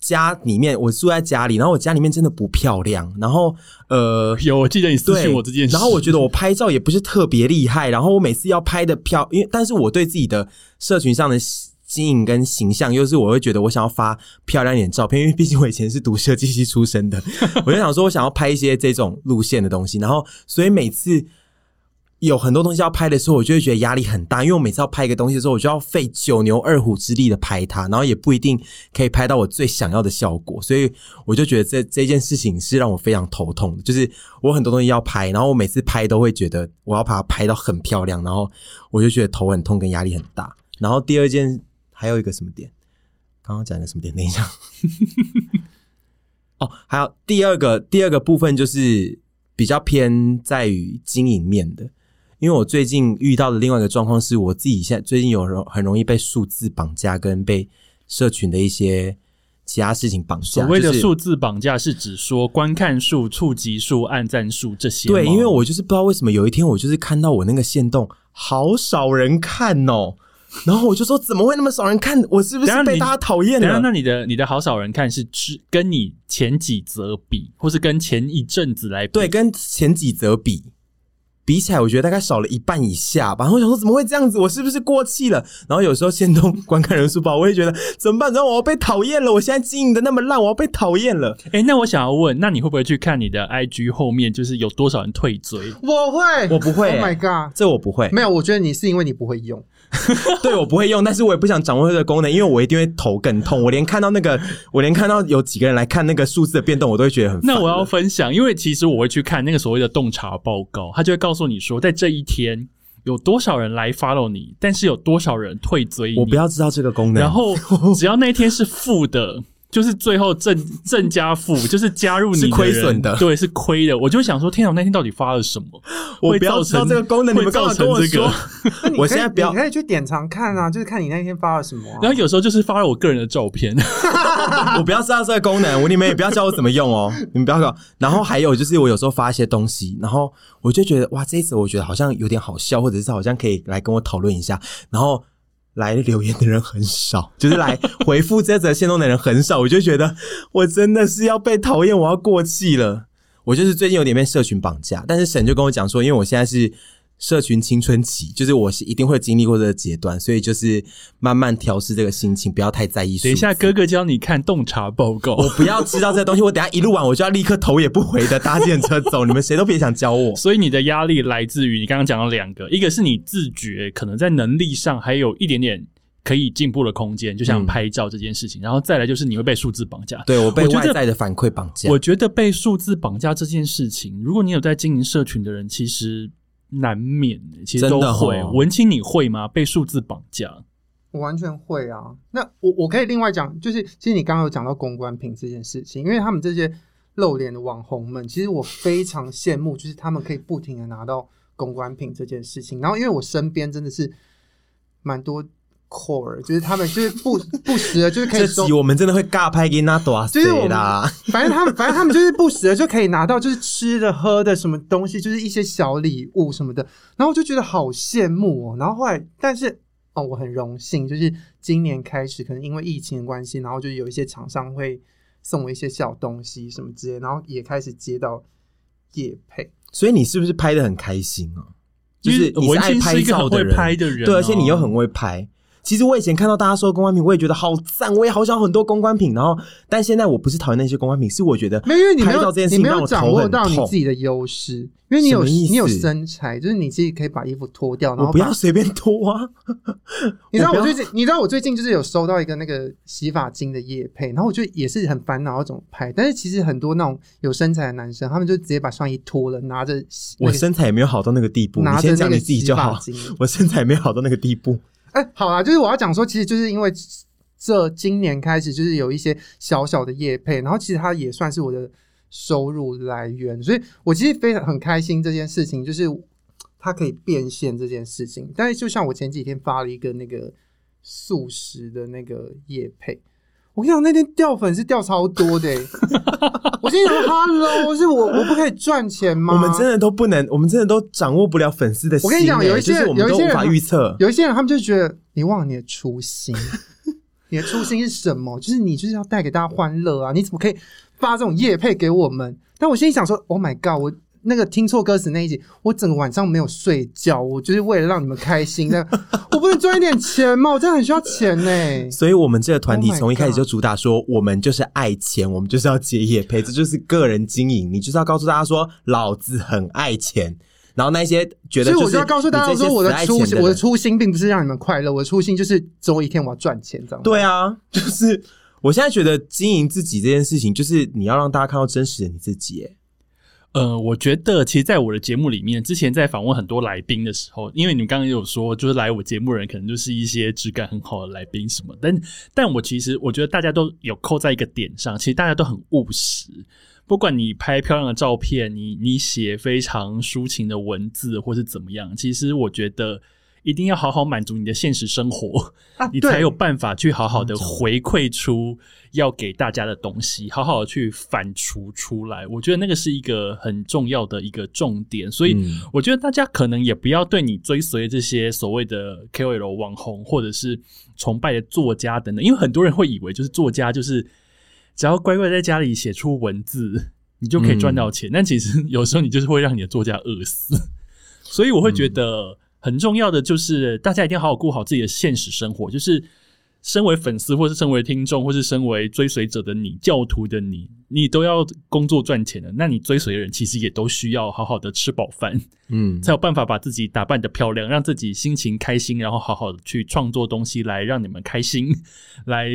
家里面，我住在家里，然后我家里面真的不漂亮，然后呃，有，我记得你私对，信我这件事。然后我觉得我拍照也不是特别厉害，然后我每次要拍的漂，因为但是我对自己的社群上的经营跟形象，又是我会觉得我想要发漂亮一点照片，因为毕竟我以前是读设计系出身的，我就想说我想要拍一些这种路线的东西，然后所以每次。有很多东西要拍的时候，我就会觉得压力很大，因为我每次要拍一个东西的时候，我就要费九牛二虎之力的拍它，然后也不一定可以拍到我最想要的效果，所以我就觉得这这件事情是让我非常头痛的。就是我很多东西要拍，然后我每次拍都会觉得我要把它拍到很漂亮，然后我就觉得头很痛跟压力很大。然后第二件还有一个什么点？刚刚讲的什么点？等一下。哦，还有第二个第二个部分就是比较偏在于经营面的。因为我最近遇到的另外一个状况是，我自己现在最近有容很容易被数字绑架，跟被社群的一些其他事情绑架。所谓的就是数字绑架是指说观看数、触及数、按赞数这些吗。对，因为我就是不知道为什么有一天我就是看到我那个线动好少人看哦，然后我就说怎么会那么少人看？我是不是被大家讨厌等一下，那？你的你的好少人看是只跟你前几则比，或是跟前一阵子来比？对，跟前几则比。比起来，我觉得大概少了一半以下吧。然后我想说，怎么会这样子？我是不是过气了？然后有时候先动观看人数吧，我也觉得怎么办？然后我要被讨厌了。我现在经营的那么烂，我要被讨厌了。哎、那我想要问，那你会不会去看你的 IG 后面就是有多少人退追？我会，我不会、Oh my god！这我不会。没有，我觉得你是因为你不会用，对我不会用，但是我也不想掌握这个功能，因为我一定会头更痛。我连看到那个，我连看到有几个人来看那个数字的变动，我都会觉得很。那我要分享，因为其实我会去看那个所谓的洞察报告，他就会告诉你说，在这一天有多少人来 follow 你，但是有多少人退追你。我不要知道这个功能，然后只要那一天是负的，就是最后正正加负，就是加入你亏损的对，是亏的。我就想说，天啊，我那天到底发了什么？我不要知道这个功能，你会们干造成这嘛跟我说个？？我现在不要你可以去典藏看啊，就是看你那天发了什么、啊。然后有时候就是发了我个人的照片，我不要知道这个功能，我你们也不要教我怎么用哦，你们不要搞。然后还有就是，我有时候发一些东西，然后我就觉得哇，这一次我觉得好像有点好笑，或者是好像可以来跟我讨论一下，然后。来留言的人很少，就是来回复这则线动的人很少，我就觉得我真的是要被讨厌，我要过气了。我就是最近有点被社群绑架，但是沈就跟我讲说，因为我现在是社群青春期，就是我是一定会经历过这个阶段，所以就是慢慢调试这个心情，不要太在意。等一下哥哥教你看洞察报告。我不要知道这个东西，我等一下一录完我就要立刻头也不回的搭电车走，你们谁都别想教我。所以你的压力来自于你刚刚讲了两个，一个是你自觉可能在能力上还有一点点可以进步的空间，就像嗯拍照这件事情，然后再来就是你会被数字绑架。对我被外在的反馈绑架，我觉得被数字绑架这件事情，如果你有在经营社群的人，其实难免，其实都真的会。哦文青你会吗？被数字绑架？我完全会啊。那我我可以另外讲，就是其实你刚刚有讲到公关品这件事情，因为他们这些露脸的网红们，其实我非常羡慕，就是他们可以不停的拿到公关品这件事情。然后因为我身边真的是蛮多 core，就是他们就是不不时的，就是可以收这集，我们真的会尬拍给那多就是我们谁啦？反正他们反正他们就是不时的就可以拿到就是吃的喝的什么东西，就是一些小礼物什么的，然后我就觉得好羡慕哦。然后后来，但是哦，我很荣幸，就是今年开始，可能因为疫情的关系，然后就有一些厂商会送我一些小东西什么之类，然后也开始接到夜配。所以你是不是拍的很开心啊？就是你是文青爱拍是一个很会照的人，拍的人、对，而且你又哦很会拍。其实我以前看到大家说公关品，我也觉得好赞，我也好想很多公关品。然后，但现在我不是讨厌那些公关品，是我觉得没有，因为你没有这件事情让你没有掌握到你痛自己的优势，因为你有你有身材，就是你自己可以把衣服脱掉，然我后不要随便脱啊。你知道我最近，你知道我最近就是有收到一个那个洗发精的叶配，然后我就也是很烦恼要怎么拍，但是其实很多那种有身材的男生，他们就直接把上衣脱了，拿着那我身材也没有好到那个地步，拿着那个你先讲你自己就好洗发精。我身材也没有好到那个地步。哎、好啦，就是我要讲说，其实就是因为这今年开始就是有一些小小的业配，然后其实它也算是我的收入来源，所以我其实非常很开心这件事情，就是它可以变现这件事情。但是就像我前几天发了一个那个素食的那个业配。我跟你讲，那天掉粉是掉超多的、欸，我心想：“Hello，是我我不可以赚钱吗？”我们真的都不能，我们真的都掌握不了粉丝的心、我跟你讲欸有一些有一些人都无法预测。有一些人他们就觉得你忘了你的初心，你的初心是什么？就是你就是要带给大家欢乐啊！你怎么可以发这种夜配给我们？但我心里想说，Oh my god！我那个听错歌词那一集，我整个晚上没有睡觉，我就是为了让你们开心。那 我不能赚一点钱吗？我真的很需要钱呢、所以我们这个团体 Oh 从一开始就主打说，我们就是爱钱，我们就是要接业配，这就是个人经营。你就是要告诉大家说，老子很爱钱。然后那一些觉得是所以我就要告诉大家说，我的初心，我的初初心并不是让你们快乐，我的初心就是总有一天我要赚钱，这样。对啊，就是我现在觉得经营自己这件事情，就是你要让大家看到真实的你自己。呃，我觉得其实，在我的节目里面，之前在访问很多来宾的时候，因为你们刚刚有说，就是来我节目的人可能就是一些质感很好的来宾什么，但但我其实我觉得大家都有扣在一个点上，其实大家都很务实。不管你拍漂亮的照片，你你写非常抒情的文字，或是怎么样，其实我觉得一定要好好满足你的现实生活，啊，你才有办法去好好的回馈出要给大家的东西，好好的去反刍出来。我觉得那个是一个很重要的一个重点，所以嗯我觉得大家可能也不要对你追随这些所谓的 KOL 网红或者是崇拜的作家等等，因为很多人会以为就是作家就是只要乖乖在家里写出文字，你就可以赚到钱，但其实有时候你就是会让你的作家饿死。所以我会觉得很重要的就是大家一定要好好过好自己的现实生活，就是身为粉丝，或是身为听众，或是身为追随者的你，教徒的你，你都要工作赚钱的，那你追随的人其实也都需要好好的吃饱饭，嗯，才有办法把自己打扮的漂亮，让自己心情开心，然后好好的去创作东西来让你们开心，来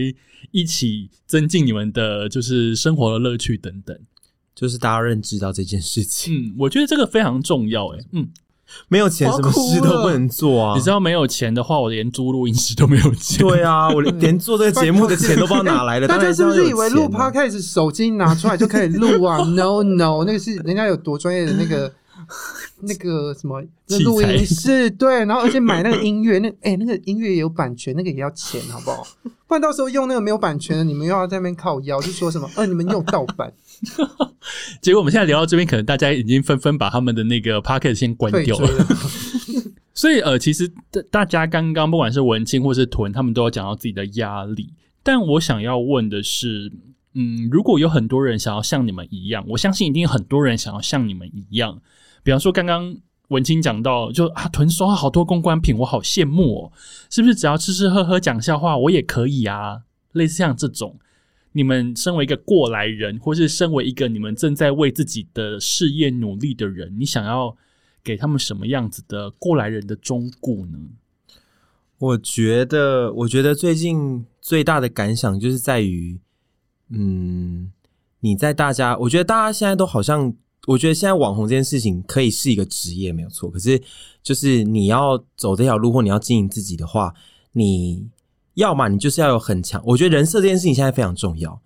一起增进你们的就是生活的乐趣等等。就是大家认知到这件事情，嗯，我觉得这个非常重要。诶，嗯，没有钱什么事都不能做啊！你知道没有钱的话，我连租录音室都没有钱。对啊，我连做这个节目的钱都不知道哪来的。大家是不是以为录趴 podcast 手机拿出来就可以录啊？No No，那个是人家有多专业的那个 那个什么录音室，对，然后而且买那个音乐，那哎那个音乐也有版权，那个也要钱，好不好？不然到时候用那个没有版权的，你们又要在那边靠腰，就说什么呃你们用盗版。结果我们现在聊到这边，可能大家已经纷纷把他们的那个 pocket 先关掉了。所以呃，其实大家刚刚不管是文青或是屯，他们都要讲到自己的压力。但我想要问的是，嗯，如果有很多人想要像你们一样，我相信一定很多人想要像你们一样。比方说，刚刚文青讲到，就啊，屯收好多公关品，我好羡慕哦。是不是只要吃吃喝喝讲笑话，我也可以啊？类似像这种。你们身为一个过来人，或是身为一个你们正在为自己的事业努力的人，你想要给他们什么样子的过来人的忠告呢？我觉得，我觉得最近最大的感想就是在于，嗯，你在大家，我觉得大家现在都好像，我觉得现在网红这件事情可以是一个职业，没有错。可是，就是你要走这条路，或你要经营自己的话，你。要么你就是要有很强，我觉得人设这件事情现在非常重要。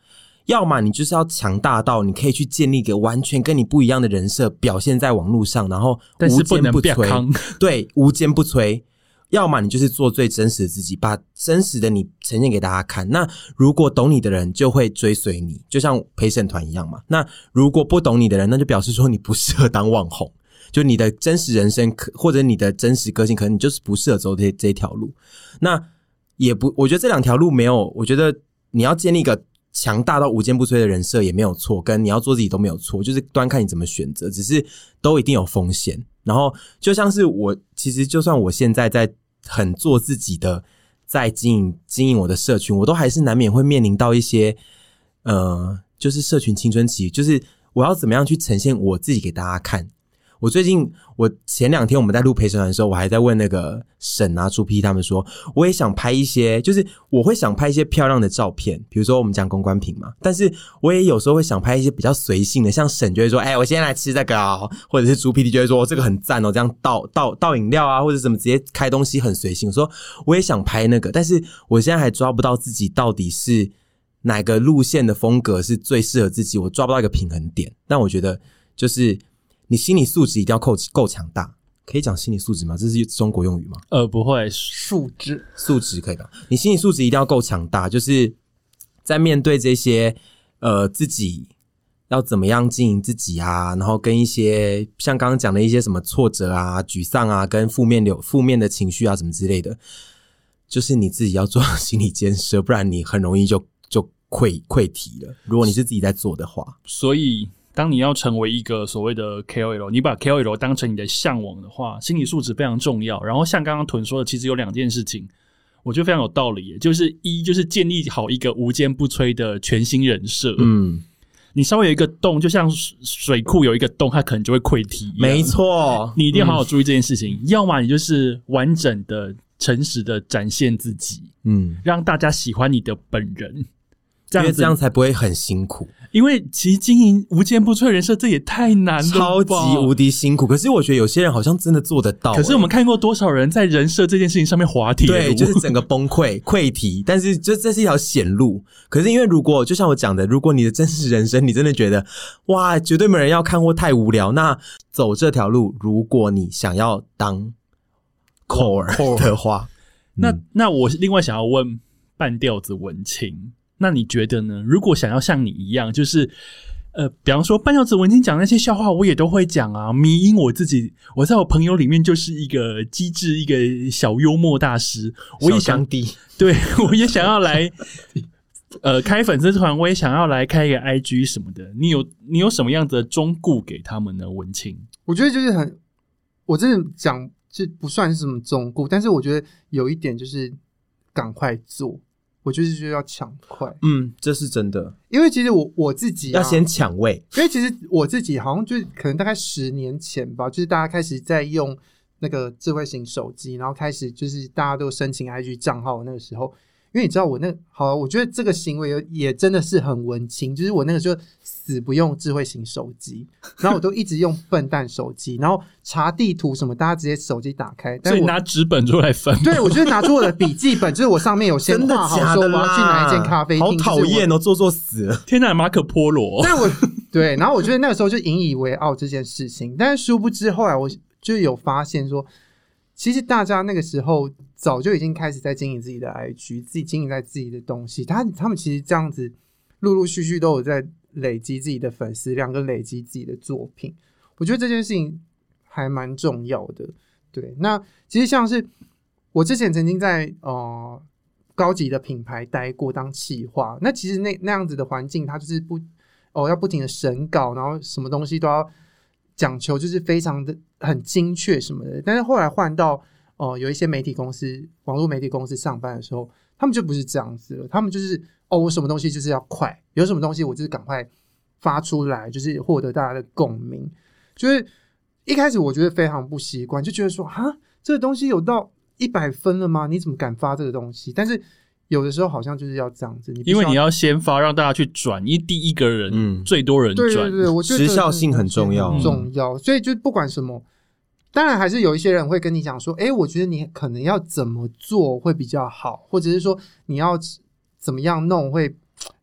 要么你就是要强大到你可以去建立一个完全跟你不一样的人设，表现在网络上，然后无坚不摧。对，无坚不摧。要么你就是做最真实的自己，把真实的你呈现给大家看。那如果懂你的人就会追随你，就像陪审团一样嘛。那如果不懂你的人，那就表示说你不适合当网红。就你的真实人生，可或者你的真实个性，可能你就是不适合走这这条路。那。也不，我觉得这两条路没有。我觉得你要建立一个强大到无坚不摧的人设也没有错，跟你要做自己都没有错，就是端看你怎么选择。只是都一定有风险。然后就像是我，其实就算我现在在很做自己的，在经营经营我的社群，我都还是难免会面临到一些，呃，就是社群青春期，就是我要怎么样去呈现我自己给大家看。我最近，我前两天我们在录陪审团的时候，我还在问那个沈啊、朱 P 他们说，我也想拍一些，就是我会想拍一些漂亮的照片，比如说我们讲公关品嘛。但是我也有时候会想拍一些比较随性的，像沈就会说，哎，我先来吃这个啊，或者是朱 P D 就会说这个很赞哦，这样倒倒倒饮料啊，或者什么直接开东西很随性。说我也想拍那个，但是我现在还抓不到自己到底是哪个路线的风格是最适合自己，我抓不到一个平衡点。但我觉得就是。你心理素质一定要够够强大，可以讲心理素质吗？这是中国用语吗？呃，不会，素质素质可以吧？你心理素质一定要够强大，就是在面对这些呃自己要怎么样经营自己啊，然后跟一些像刚刚讲的一些什么挫折啊、沮丧啊，跟负面流负面的情绪啊什么之类的，就是你自己要做心理建设，不然你很容易就就溃溃体了。如果你是自己在做的话，所以。当你要成为一个所谓的 KOL，你把 KOL 当成你的向往的话，心理素质非常重要。然后像刚刚屯说的，其实有两件事情，我觉得非常有道理。就是一，就是建立好一个无坚不摧的全新人设。嗯，你稍微有一个洞，就像水库有一个洞，它可能就会溃堤。没错，你一定要好好注意这件事情。要么你就是完整的、诚实的展现自己，嗯，让大家喜欢你的本人。因为这样才不会很辛苦。因为其实经营无坚不摧人设，这也太难了，超级无敌辛苦。可是我觉得有些人好像真的做得到。可是我们看过多少人在人设这件事情上面滑铁对，就是整个崩溃溃体。但是这 这是一条险路。可是因为如果就像我讲的，如果你的真实人生，你真的觉得哇，绝对没人要看或太无聊，那走这条路，如果你想要当 core 的话，那那我另外想要问半吊子文青。那你觉得呢？如果想要像你一样，就是呃，比方说半吊子文青讲那些笑话，我也都会讲啊。迷因我自己，我在我朋友里面就是一个机智、一个小幽默大师。我也想，对 我也想要来呃开粉丝团，我也想要来开一个 IG 什么的。你有你有什么样的忠固给他们呢？文青，我觉得就是很，我真的讲这不算是什么忠固，但是我觉得有一点就是赶快做。我就是觉得要抢快，嗯，这是真的，因为其实我我自己、啊、要先抢位。因为其实我自己好像就可能大概十年前吧，就是大家开始在用那个智慧型手机，然后开始就是大家都申请 IG 账号那个时候，因为你知道我那好，我觉得这个行为也也真的是很文青，就是我那个时候死不用智慧型手机，然后我都一直用笨蛋手机，然后查地图什么，大家直接手机打开，但所以我拿纸本出来分。对我就拿出我的笔记本，就是我上面有先真的画好说假的啦？我要去哪一间咖啡厅，好讨厌哦，做作死了。天哪，马可波罗！但我对，然后我觉得那个时候就引以为傲这件事情，但是殊不知后来我就有发现说，其实大家那个时候早就已经开始在经营自己的 IG，自己经营在自己的东西，他他们其实这样子陆陆续续都有在累积自己的粉丝量跟累积自己的作品，我觉得这件事情还蛮重要的。对，那其实像是我之前曾经在呃高级的品牌待过当企划，那其实那那样子的环境，它就是不哦要不停的审稿，然后什么东西都要讲求，就是非常的很精确什么的。但是后来换到哦、呃有一些媒体公司、网络媒体公司上班的时候，他们就不是这样子了，他们就是哦我什么东西就是要快，有什么东西我就是赶快发出来，就是获得大家的共鸣，就是。一开始我觉得非常不习惯，就觉得说啊，这个东西有到一百分了吗？你怎么敢发这个东西？但是有的时候好像就是要这样子，你因为你要先发，让大家去转，因为第一个人、嗯最多人转。对对对，我觉得时效性很重要很重要。所以就不管什么，当然还是有一些人会跟你讲说，哎，我觉得你可能要怎么做会比较好，或者是说你要怎么样弄会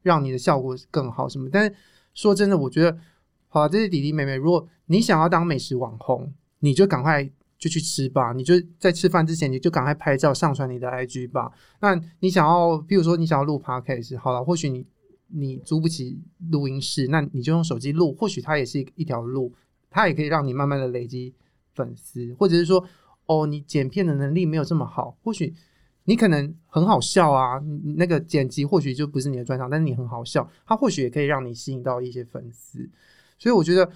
让你的效果更好什么。但是说真的，我觉得好，这些弟弟妹妹，如果你想要当美食网红，你就赶快就去吃吧。你就在吃饭之前，你就赶快拍照上传你的 IG 吧。那你想要，比如说你想要录 Podcast，好了，或许你你租不起录音室，那你就用手机录，或许它也是一条路，它也可以让你慢慢的累积粉丝，或者是说，哦，你剪片的能力没有这么好，或许你可能很好笑啊，那个剪辑或许就不是你的专长，但是你很好笑，它或许也可以让你吸引到一些粉丝。所以我觉得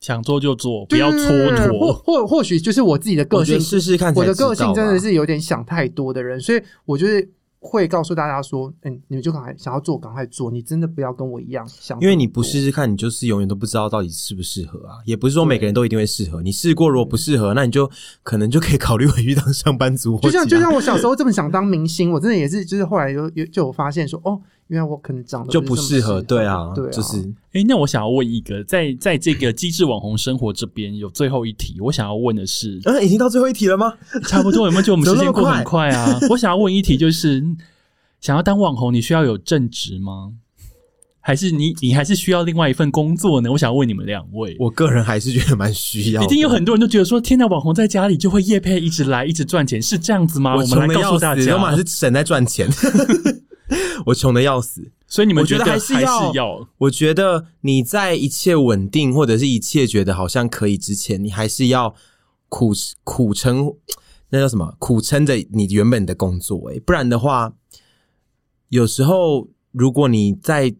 想做就做，不要蹉对对或跎。或或许就是我自己的个性试试看我的个性真的是有点想太多的人，所以我就是会告诉大家说，嗯，你们就赶快想要做，赶快做，你真的不要跟我一样想，因为你不试试看，你就是永远都不知道到底适不适合啊。也不是说每个人都一定会适合，你试过如果不适合，那你就可能就可以考虑回去当上班族就像就像我小时候这么想当明星，我真的也是，就是后来有有就有发现说，哦，原来我可能长得就不适合。对啊啊，，对啊，就是诶，那我想要问一个，在在这个机智网红生活这边有最后一题，我想要问的是，嗯，已经到最后一题了吗？差不多有没有觉得我们时间过得很快啊？我想要问一题，就是想要当网红，你需要有正职吗？还是你你还是需要另外一份工作呢？我想问你们两位。我个人还是觉得蛮需要。一定有很多人都觉得说，天呐，网红在家里就会夜配一直来，一直赚钱，是这样子吗？我我们来告穷的要死，诉大家要，么是省在赚钱。我穷的要死。所以你们觉得还还是要要我觉得你在一切稳定或者是一切觉得好像可以之前，你还是要苦苦撑，那叫什么？苦撑着你原本的工作、欸，不然的话，有时候如果你在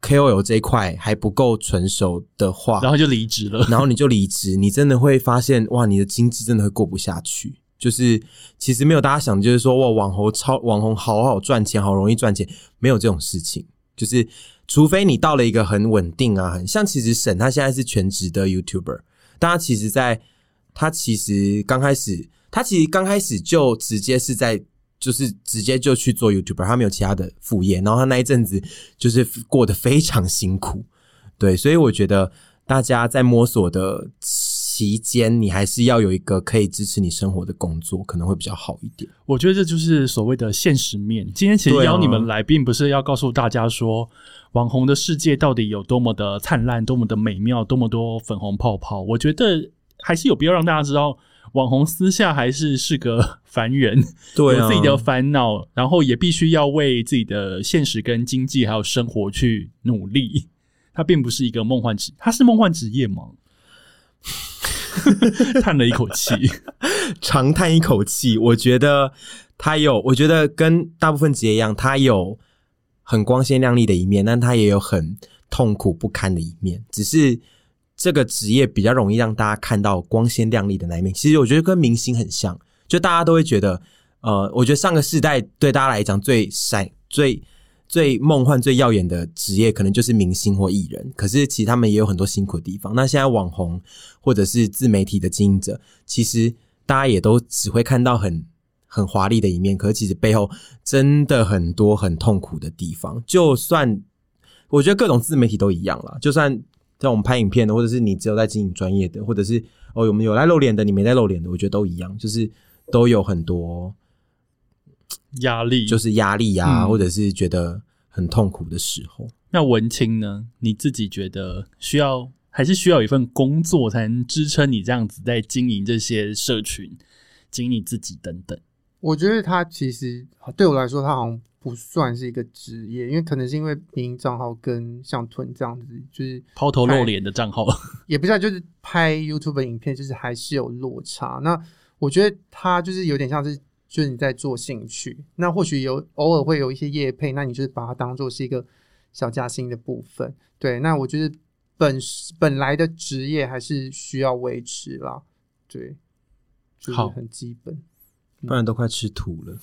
KOL 这一块还不够成熟的话，然后就离职了。然后你就离职，你真的会发现哇，你的经济真的会过不下去。就是其实没有大家想，就是说哇，网红超网红好好赚钱，好容易赚钱，没有这种事情。就是除非你到了一个很稳定啊，很像其实沈他现在是全职的 YouTuber，但他其实在他其实刚开始，他其实刚开始就直接是在。就是直接就去做 YouTuber，他没有其他的副业，然后他那一阵子就是过得非常辛苦，对，所以我觉得大家在摸索的期间，你还是要有一个可以支持你生活的工作，可能会比较好一点。我觉得这就是所谓的现实面。今天其实邀你们来，并不是要告诉大家说网红的世界到底有多么的灿烂、多么的美妙、多么多粉红泡泡。我觉得还是有必要让大家知道，网红私下还是是个 凡人，对啊有自己的烦恼，然后也必须要为自己的现实跟经济还有生活去努力。它并不是一个梦幻职，它是梦幻职业吗？叹了一口气。长叹一口气，我觉得他有，我觉得跟大部分职业一样，他有很光鲜亮丽的一面，但他也有很痛苦不堪的一面。只是这个职业比较容易让大家看到光鲜亮丽的那一面。其实我觉得跟明星很像，就大家都会觉得，呃，我觉得上个世代对大家来讲最闪、最最梦幻、最耀眼的职业，可能就是明星或艺人。可是其实他们也有很多辛苦的地方。那现在网红或者是自媒体的经营者，其实大家也都只会看到很很华丽的一面，可是其实背后真的很多很痛苦的地方。就算我觉得各种自媒体都一样啦，就算像我们拍影片的，或者是你只有在经营专业的，或者是哦我们有在露脸的，你没在露脸的，我觉得都一样，就是都有很多压力就是压力啊，嗯或者是觉得很痛苦的时候。那文青呢？你自己觉得需要还是需要一份工作才能支撑你这样子在经营这些社群、经营你自己等等？我觉得他其实对我来说，他好像不算是一个职业，因为可能是因为民营账号跟像屯这样子，就是抛头露脸的账号，也不是啊，就是拍 YouTube 的影片，就是还是有落差。那我觉得他就是有点像是，就是你在做兴趣，那或许有偶尔会有一些业配，那你就是把它当做是一个小加薪的部分。对，那我觉得本本来的职业还是需要维持啦。对，就是很基本。不然都快吃土了。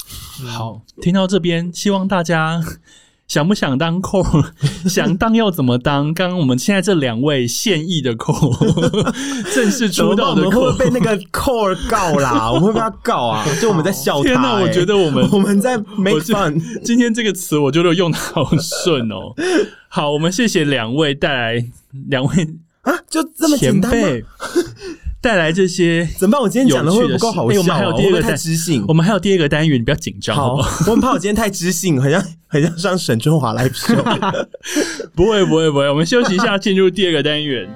好，听到这边，希望大家想不想当扣？想当要怎么当？刚刚我们现在这两位现役的扣，正式出道的扣我们会不，会被那个扣儿告啦？我们会被他告啊？就我们在笑他、天哪欸我觉得我们我们在得 fun。今天这个词我觉得用的好顺哦。好，我们谢谢两位带来两位啊，就这么前简单带来这些。怎么办？我今天讲的会不够好笑、啊？有趣的事哎我们还有第二个太单知性我。们还有第二个单元，你不要紧张，好好我很怕我今天太知性，很像很像上沈春华 show。不会，不会，不会。我们休息一下，进入第二个单元。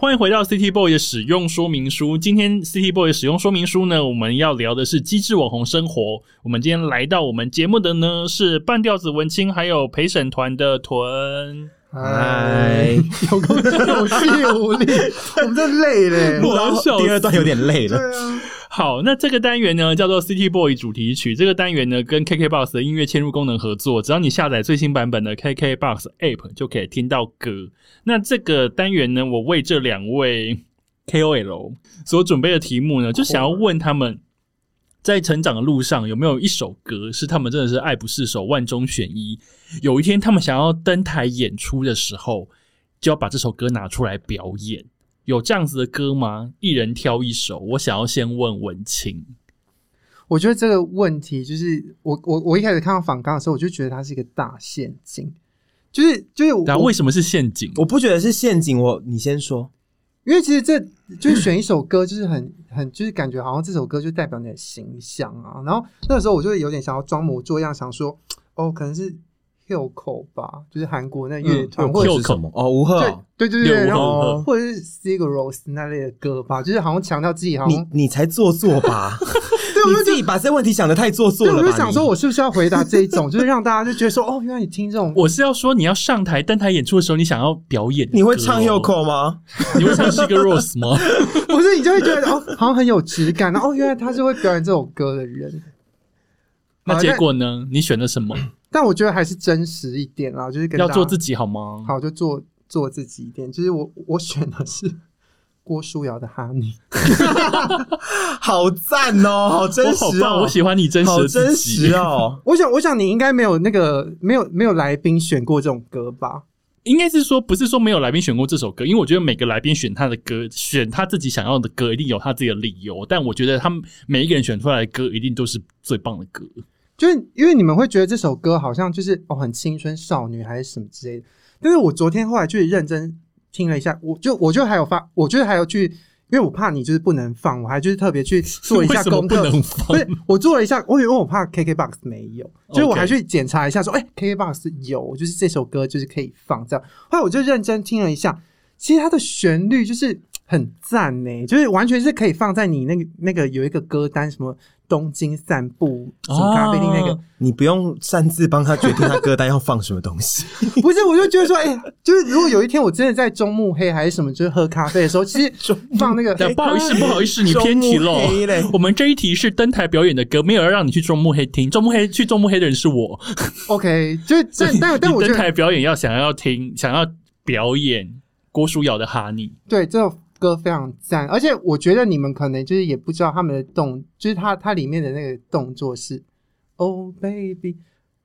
欢迎回到 City Boy 的使用说明书。今天 City Boy 的使用说明书呢，我们要聊的是机智网红生活。我们今天来到我们节目的呢是半吊子文青，还有陪审团的屯。哎，有够有气无力，我们真累嘞。我要笑第二段有点累了。对啊，好，那这个单元呢叫做 City Boy 主题曲。这个单元呢跟 KKBox 的音乐嵌入功能合作，只要你下载最新版本的 KKBox App 就可以听到歌。那这个单元呢，我为这两位 KOL 所准备的题目呢，就想要问他们。在成长的路上，有没有一首歌是他们真的是爱不释手、万中选一？有一天他们想要登台演出的时候，就要把这首歌拿出来表演。有这样子的歌吗？一人挑一首。我想要先问文清，我觉得这个问题就是我我我一开始看到访纲的时候，我就觉得它是一个大陷阱，就是就是我那为什么是陷阱？我不觉得是陷阱，我你先说。因为其实这就是选一首歌，就是很很就是感觉好像这首歌就代表你的形象啊。然后那个时候我就有点想要装模作样，想说哦，可能是 Hilco 吧，就是韩国那乐团，嗯或者是什么？哦，吴赫哦。对对对对，六然后或者是 Cigaros 那类的歌吧，就是好像强调自己好你像。你才做作吧？对，我自己把这问题想的太做作，了吧？我就想说，我是不是要回答这一种，就是让大家就觉得说，哦，原来你听这种，我是要说，你要上台登台演出的时候，你想要表演哦，你会唱 Hilco 吗？你会唱《是个 Rose》吗？不是你就会觉得哦，好像很有质感，然后哦，原来他是会表演这首歌的人。那结果呢？你选了什么？但我觉得还是真实一点啦，就是跟要做自己好吗？好，就做做自己一点。就是我我选的是 郭书瑶的《哈尼》，好赞哦，好真我好棒，实哦，我喜欢你真实真实。哦。我想我想你应该没有那个没有没有来宾选过这种歌吧？应该是说，不是说没有来宾选过这首歌，因为我觉得每个来宾选他的歌，选他自己想要的歌，一定有他自己的理由。但我觉得他们每一个人选出来的歌，一定都是最棒的歌。就是因为你们会觉得这首歌好像就是哦很青春少女还是什么之类的，但是我昨天后来去认真听了一下，我就我就还有发，我觉得还有去，因为我怕你就是不能放，我还就是特别去做一下 功课，能放不？是我做了一下，我以为我怕 KKBOX 没有，就是我还去检查一下说，哎、k k b o x 有，就是这首歌就是可以放这样。后来我就认真听了一下，其实它的旋律就是很赞呢，就是完全是可以放在你那个那个有一个歌单，什么东京散步、什么咖啡厅那个，哦你不用擅自帮他决定他歌单要放什么东西。不是，我就觉得说，哎、就是如果有一天我真的在中目黑还是什么，就是喝咖啡的时候，其实 放那个对，不好意思，不好意思，你偏题了。我们这一题是登台表演的歌，没有要让你去中目黑听。中目黑去中目黑的人是我，OK，就是但 但但我登我觉得台表演要想要听，想要表演郭书瑶的哈尼，对这首歌非常赞，而且我觉得你们可能就是也不知道他们的动，就是他他里面的那个动作是 Oh baby，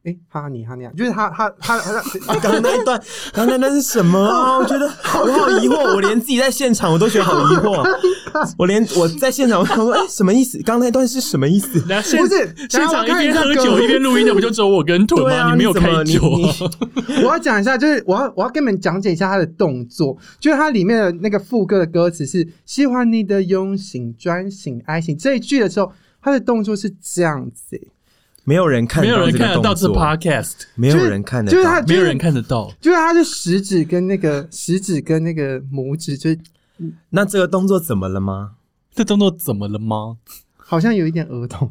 哎，哈尼哈尼啊，就是他他他他他 刚刚那一段，刚刚那是什么啊？我觉得 我好疑惑，我连自己在现场我都觉得好疑惑。我连我在现场，我想说，哎、什么意思？刚刚那段是什么意思？不是现场一边喝酒歌一边录音的，不就只有我跟腿吗？你没有开酒，你你 我要讲一下，就是我要我要跟你们讲解一下他的动作，就是它里面的那个副歌的歌词是“喜欢你的用心、专心、爱心”这一句的时候，他的动作是这样子、欸没有人看，没有人看得到这这 podcast，没有人看得到，就是他没有人看得到。就是他的食指跟那个食指跟那个拇指，就是那这个动作怎么了吗？这动作怎么了吗？好像有一点儿童。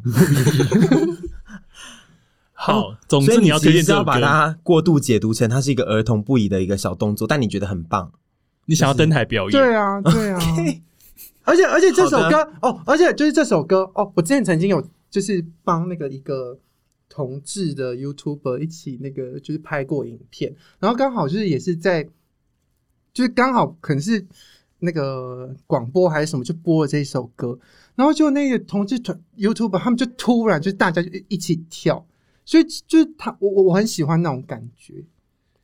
好，总所以之你要推荐这首歌，把它过度解读成它是一个儿童不宜的一个小动作，但你觉得很棒。你想要登台表演，对啊，对啊。而且而且这首歌哦，而且就是这首歌哦，我之前曾经有就是帮那个一个同志的 YouTuber 一起那个就是拍过影片，然后刚好就是也是在，就是刚好可能是那个广播还是什么就播了这一首歌，然后就那个同志团 YouTuber 他们就突然就大家就一起跳，所以就是他我我我很喜欢那种感觉。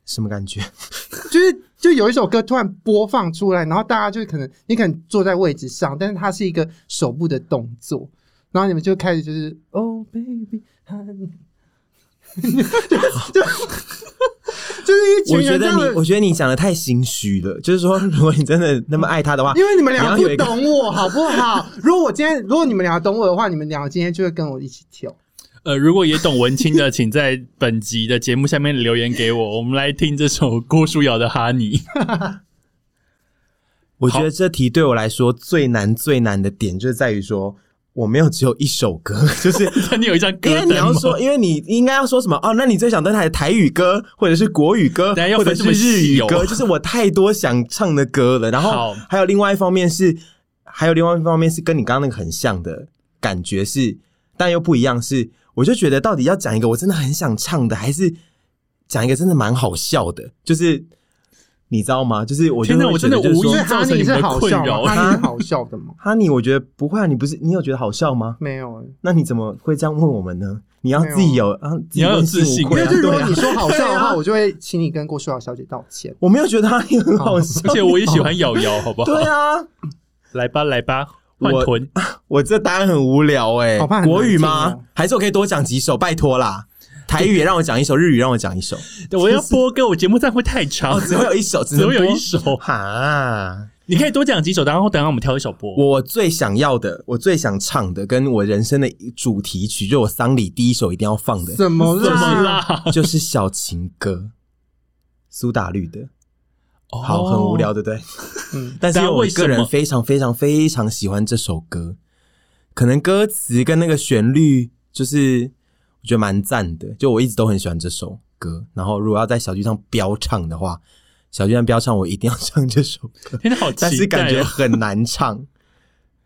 什么感觉？就是就有一首歌突然播放出来，然后大家就可能你可能坐在位置上，但是它是一个手部的动作，然后你们就开始就是 Oh baby，honey 就 就就是一群我觉得你，人这样的我觉得你讲的太心虚了。就是说，如果你真的那么爱他的话，因为你们两个不有一个懂我，好不好？如果我今天，如果你们两个懂我的话，你们两个今天就会跟我一起跳。呃，如果也懂文青的，请在本集的节目下面留言给我，我们来听这首郭书瑶的《哈尼》。我觉得这题对我来说最难最难的点就是在于说，我没有只有一首歌，就是 那你有一张歌因为单？你要说，因为你应该要说什么哦？那你最想登台的台语歌，或者是国语歌，或者是日语歌，就是我太多想唱的歌了。然后还有另外一方面是，还有另外一方面是跟你刚刚那个很像的感觉是，但又不一样是，我就觉得到底要讲一个我真的很想唱的，还是讲一个真的蛮好笑的，就是你知道吗？就是我就天哪会我真的无意造成你们的困扰吗？哈尼是好笑的吗？哈尼，我觉得不会啊，你不是你有觉得好笑吗？没有，那你怎么会这样问我们呢？你要自己有啊，你要有自信因为无愧啊对啊如果你说好笑的话，我就会请你跟郭书瑶小姐道歉。我没有觉得哈尼很好笑，而且我也喜欢瑶瑶，好不好？对啊，来吧，来吧，换我屯。我这答案很无聊哎、国语吗哦？还是我可以多讲几首？拜托啦，台语也让我讲一首，日语让我讲一首。对我要播歌，我节目这样会太长，哦，只会有一首，只只能播会有一首。哈。你可以多讲几首，然后等下我们挑一首播。我最想要的，我最想唱的，跟我人生的主题曲，就我丧礼第一首一定要放的，怎么怎么啦？就是小情歌，苏打绿的。好，哦很无聊，对不对？嗯，但是我个人非常非常非常喜欢这首歌，可能歌词跟那个旋律，就是我觉得蛮赞的。就我一直都很喜欢这首歌。然后如果要在小剧场飙唱的话，小剧场飙唱我一定要唱这首歌，天哪，好期待哦！但是感觉很难唱。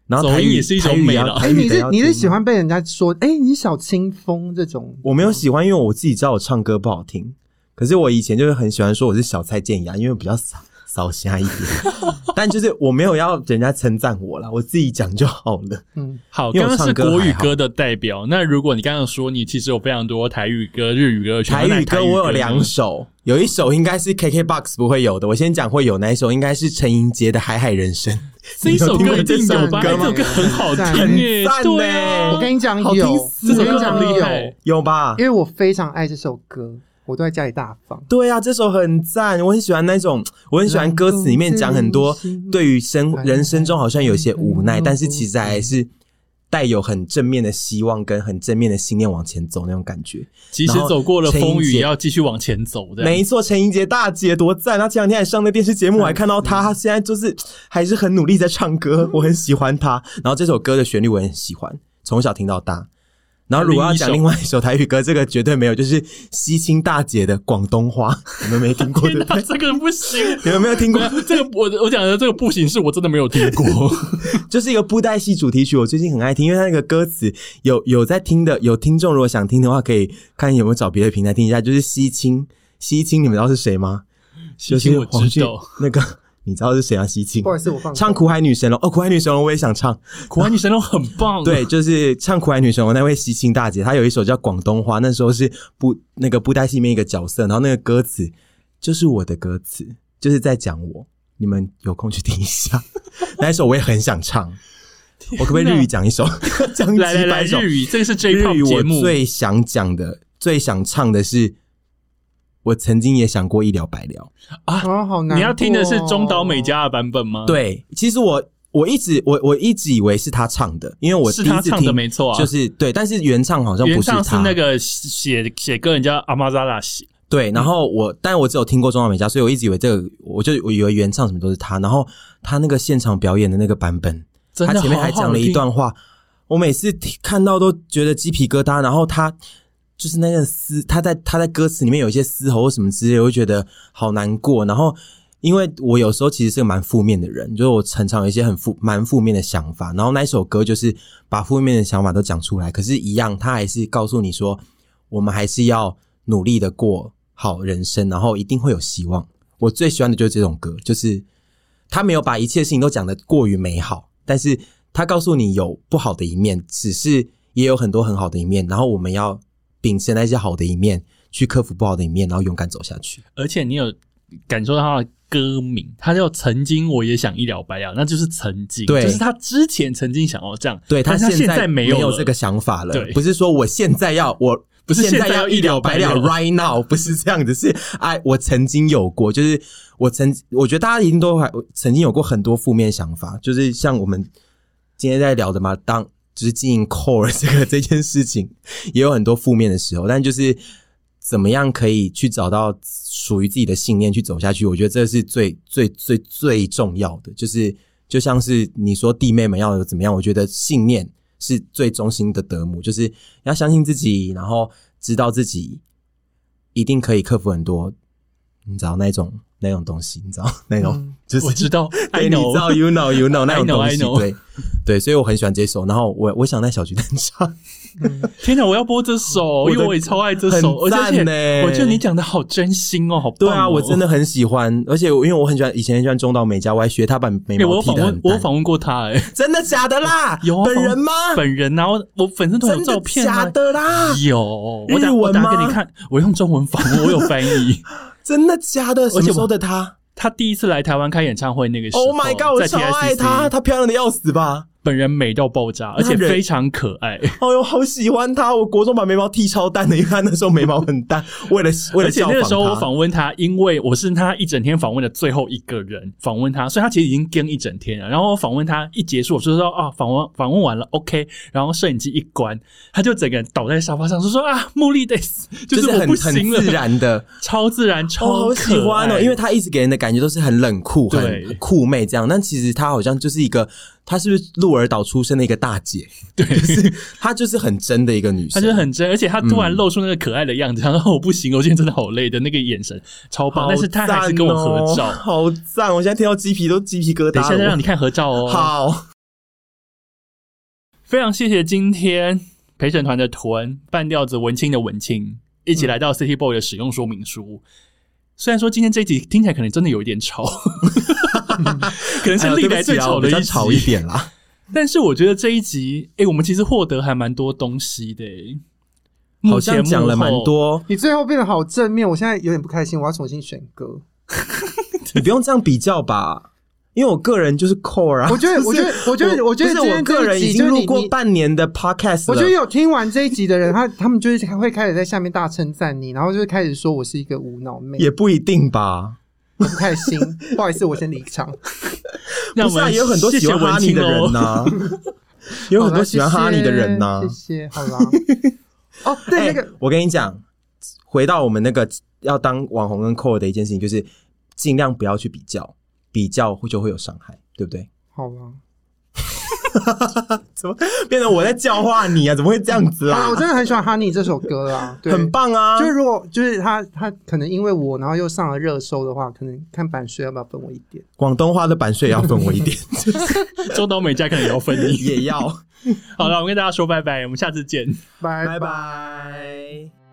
然后 台语也是一种美了哎，你是你是喜欢被人家说，哎，你小清风这种？我没有喜欢，因为我自己知道我唱歌不好听。可是我以前就是很喜欢说我是小蔡健雅，因为比较少少瞎一点。但就是我没有要人家称赞我啦，我自己讲就好了。嗯，好，因为我刚刚是唱歌国语歌的代表。那如果你刚刚说你其实有非常多台语歌、日语歌，台语歌我有两首，有一首应该是 KKBOX 不会有的。我先讲会有哪一首，应该是陈莹杰的《海海人生》。这一首你有听过歌一定有吧？这首歌吗这首歌很好听很耶，赞对啊，我跟你讲好听有，死这首歌我跟你讲有，很厉害。有吧因？为我非常爱这首歌，我都在家里大方。对啊，这首很赞，我很喜欢那种，我很喜欢歌词里面讲很多对于生人生中好像有些无奈，但是其实还是带有很正面的希望跟很正面的信念往前走那种感觉。即使走过了风雨，也要继续往前走的。没错，陈英杰大姐多赞！她前两天还上那电视节目，我还看到她，她现在就是还是很努力在唱歌，我很喜欢她。然后这首歌的旋律我也很喜欢，从小听到大。然后如果要讲另外一首台语歌，这个绝对没有，就是西青大姐的广东话，你们没听过对天哪，不对？这个不行。你们没有听过？这个我我讲的这个不行，是我真的没有听过。就是一个布袋戏主题曲，我最近很爱听，因为它那个歌词有有在听的，有听众如果想听的话，可以看有没有找别的平台听一下。就是西青，西青，你们知道是谁吗？西青我就是知道那个你知道是谁啊？西青不，好意思，我放唱《苦海女神龙》哦，《苦海女神龙》我也想唱。苦海女神龙很棒。对，就是唱《苦海女神龙》那位西青大姐，她有一首叫《广东话》，那时候是布那个布袋戏里面一个角色，然后那个歌词就是我的歌词，就是在讲我。你们有空去听一下，那一首我也很想唱。我可不可以日语讲一首？讲几来来来，百首日语这个是 日 J-pop 语我节目，最想讲的、最想唱的是，我曾经也想过一了百了。哦，好难。你要听的是中岛美嘉的版本吗？，对，其实我我一直我我一直以为是他唱的，因为我是他唱的第一次听没错啊。就是对，但是原唱好像原不是他。唱是那个写写歌人叫阿玛扎拉写，对，然后我，但我只有听过中岛美嘉，所以我一直以为这个，我就我以为原唱什么都是他。然后他那个现场表演的那个版本，真的他前面还讲了一段话，我每次看到都觉得鸡皮疙瘩。然后他就是那个嘶，他在他在歌词里面有一些嘶吼或什么之类，我会觉得好难过。然后因为我有时候其实是个蛮负面的人，就是我常常有一些很负蛮负面的想法。然后那一首歌就是把负面的想法都讲出来，可是，一样他还是告诉你说，我们还是要努力的过好人生，然后一定会有希望。我最喜欢的就是这种歌，就是他没有把一切事情都讲得过于美好，但是他告诉你有不好的一面，只是也有很多很好的一面，然后我们要秉持那些好的一面，去克服不好的一面，然后勇敢走下去。而且你有感受到他的歌名，他叫“曾经我也想一了百了”，那就是曾经，对就是他之前曾经想要这样，对他现在没有这个想法了对，不是说我现在要我。不是现现在要一了百了，right now 不是这样子，是哎，我曾经有过，就是我曾，我觉得大家一定都还曾经有过很多负面想法，就是像我们今天在聊的嘛，当就是经营 core 这个 这件事情，也有很多负面的时候，但就是怎么样可以去找到属于自己的信念去走下去，我觉得这是最最最最重要的，就是就像是你说弟妹们要有怎么样，我觉得信念是最中心的德母，就是要相信自己，然后知道自己一定可以克服很多，你知道那种那种东西，你知道 那种、就是我知道 对，，I 你知 know，道 you know you know 那种 I know, 东 I 西，know 对对，所以我很喜欢这首，然后我我想在小巨蛋唱，天哪，我要播这首，因为我也超爱这首，而且呢我觉得你讲的好真心哦，好对啊，我真的很喜欢，而且因为我很喜欢以前很喜欢中岛美嘉，我还学他把眉欸我访问剃得很，我访问过他，哎，真的假的啦？有啊本人吗？本人，然后我粉丝团有照片啊假，的啦？有，我打我打给吗你看，我用中文访问，我有翻译。真的假的？什么时候的她他第一次来台湾开演唱会那个时候？Oh my god！我爱她，她漂亮的要死吧？本人美到爆炸，而且非常可爱。哦呦，好喜欢她！我国中把眉毛剃超淡的，因为她那时候眉毛很淡，为了为了而且那个时候我访问他，因为我是他一整天访问的最后一个人访问他，所以他其实已经跟一整天了。然后我访问他一结束，我就说啊，访问访问完了，OK。然后摄影机一关，他就整个人倒在沙发上，就说啊，茉莉 days，就是我很很不行了，自然的，超自然，超我好喜欢哦，因为他一直给人的感觉都是很冷酷、很酷妹这样，但其实他好像就是一个，她是不是鹿儿岛出生的一个大姐？对。就是她就是很真的一个女生，她，就很真，而且她突然露出那个可爱的样子，他说：“我不行，我今天真的好累的那个眼神，超棒。”好但是她还是跟我合照。好赞！我现在听到鸡皮都鸡皮疙瘩了。等一下再让你看合照哦。，好，非常谢谢今天陪审团的屯半吊子文青的文青一起来到 City Boy 的使用说明书。虽然说今天这一集听起来可能真的有一点吵，可能是历来最吵的一集，一点啦。但是我觉得这一集，诶，我们其实获得还蛮多东西的、诶好像讲了蛮。多，你最后变得好正面，我现在有点不开心，我要重新选歌。你不用这样比较吧。因为我个人就是 core 啊，我觉得 我觉得我觉得我觉得我个人已集经录过半年的 podcast 了。我觉得有听完这一集的人，他他们就是会开始在下面大称赞你，然后就会开始说我是一个无脑妹，也不一定吧。我不开心。不好意思，我先离场。让我们不是啊，也有很多 喜欢哈尼的人呐、有很多喜欢哈尼的人呢、谢谢，好啦。哦，对，哎那个我跟你讲，回到我们那个要当网红跟 core 的一件事情，就是尽量不要去比较，比较会就会有伤害，对不对？好吧。怎么变成我在教化你啊？怎么会这样子啊 我？真的很喜欢《Honey》这首歌啊，对很。棒啊！就是如果就是他他可能因为我，然后又上了热搜的话，可能看版税要不要分我一点？广东话的版税也要分我一点，中岛美嘉可能也要分你。也要。好了，我们跟大家说拜拜，我们下次见。拜拜拜。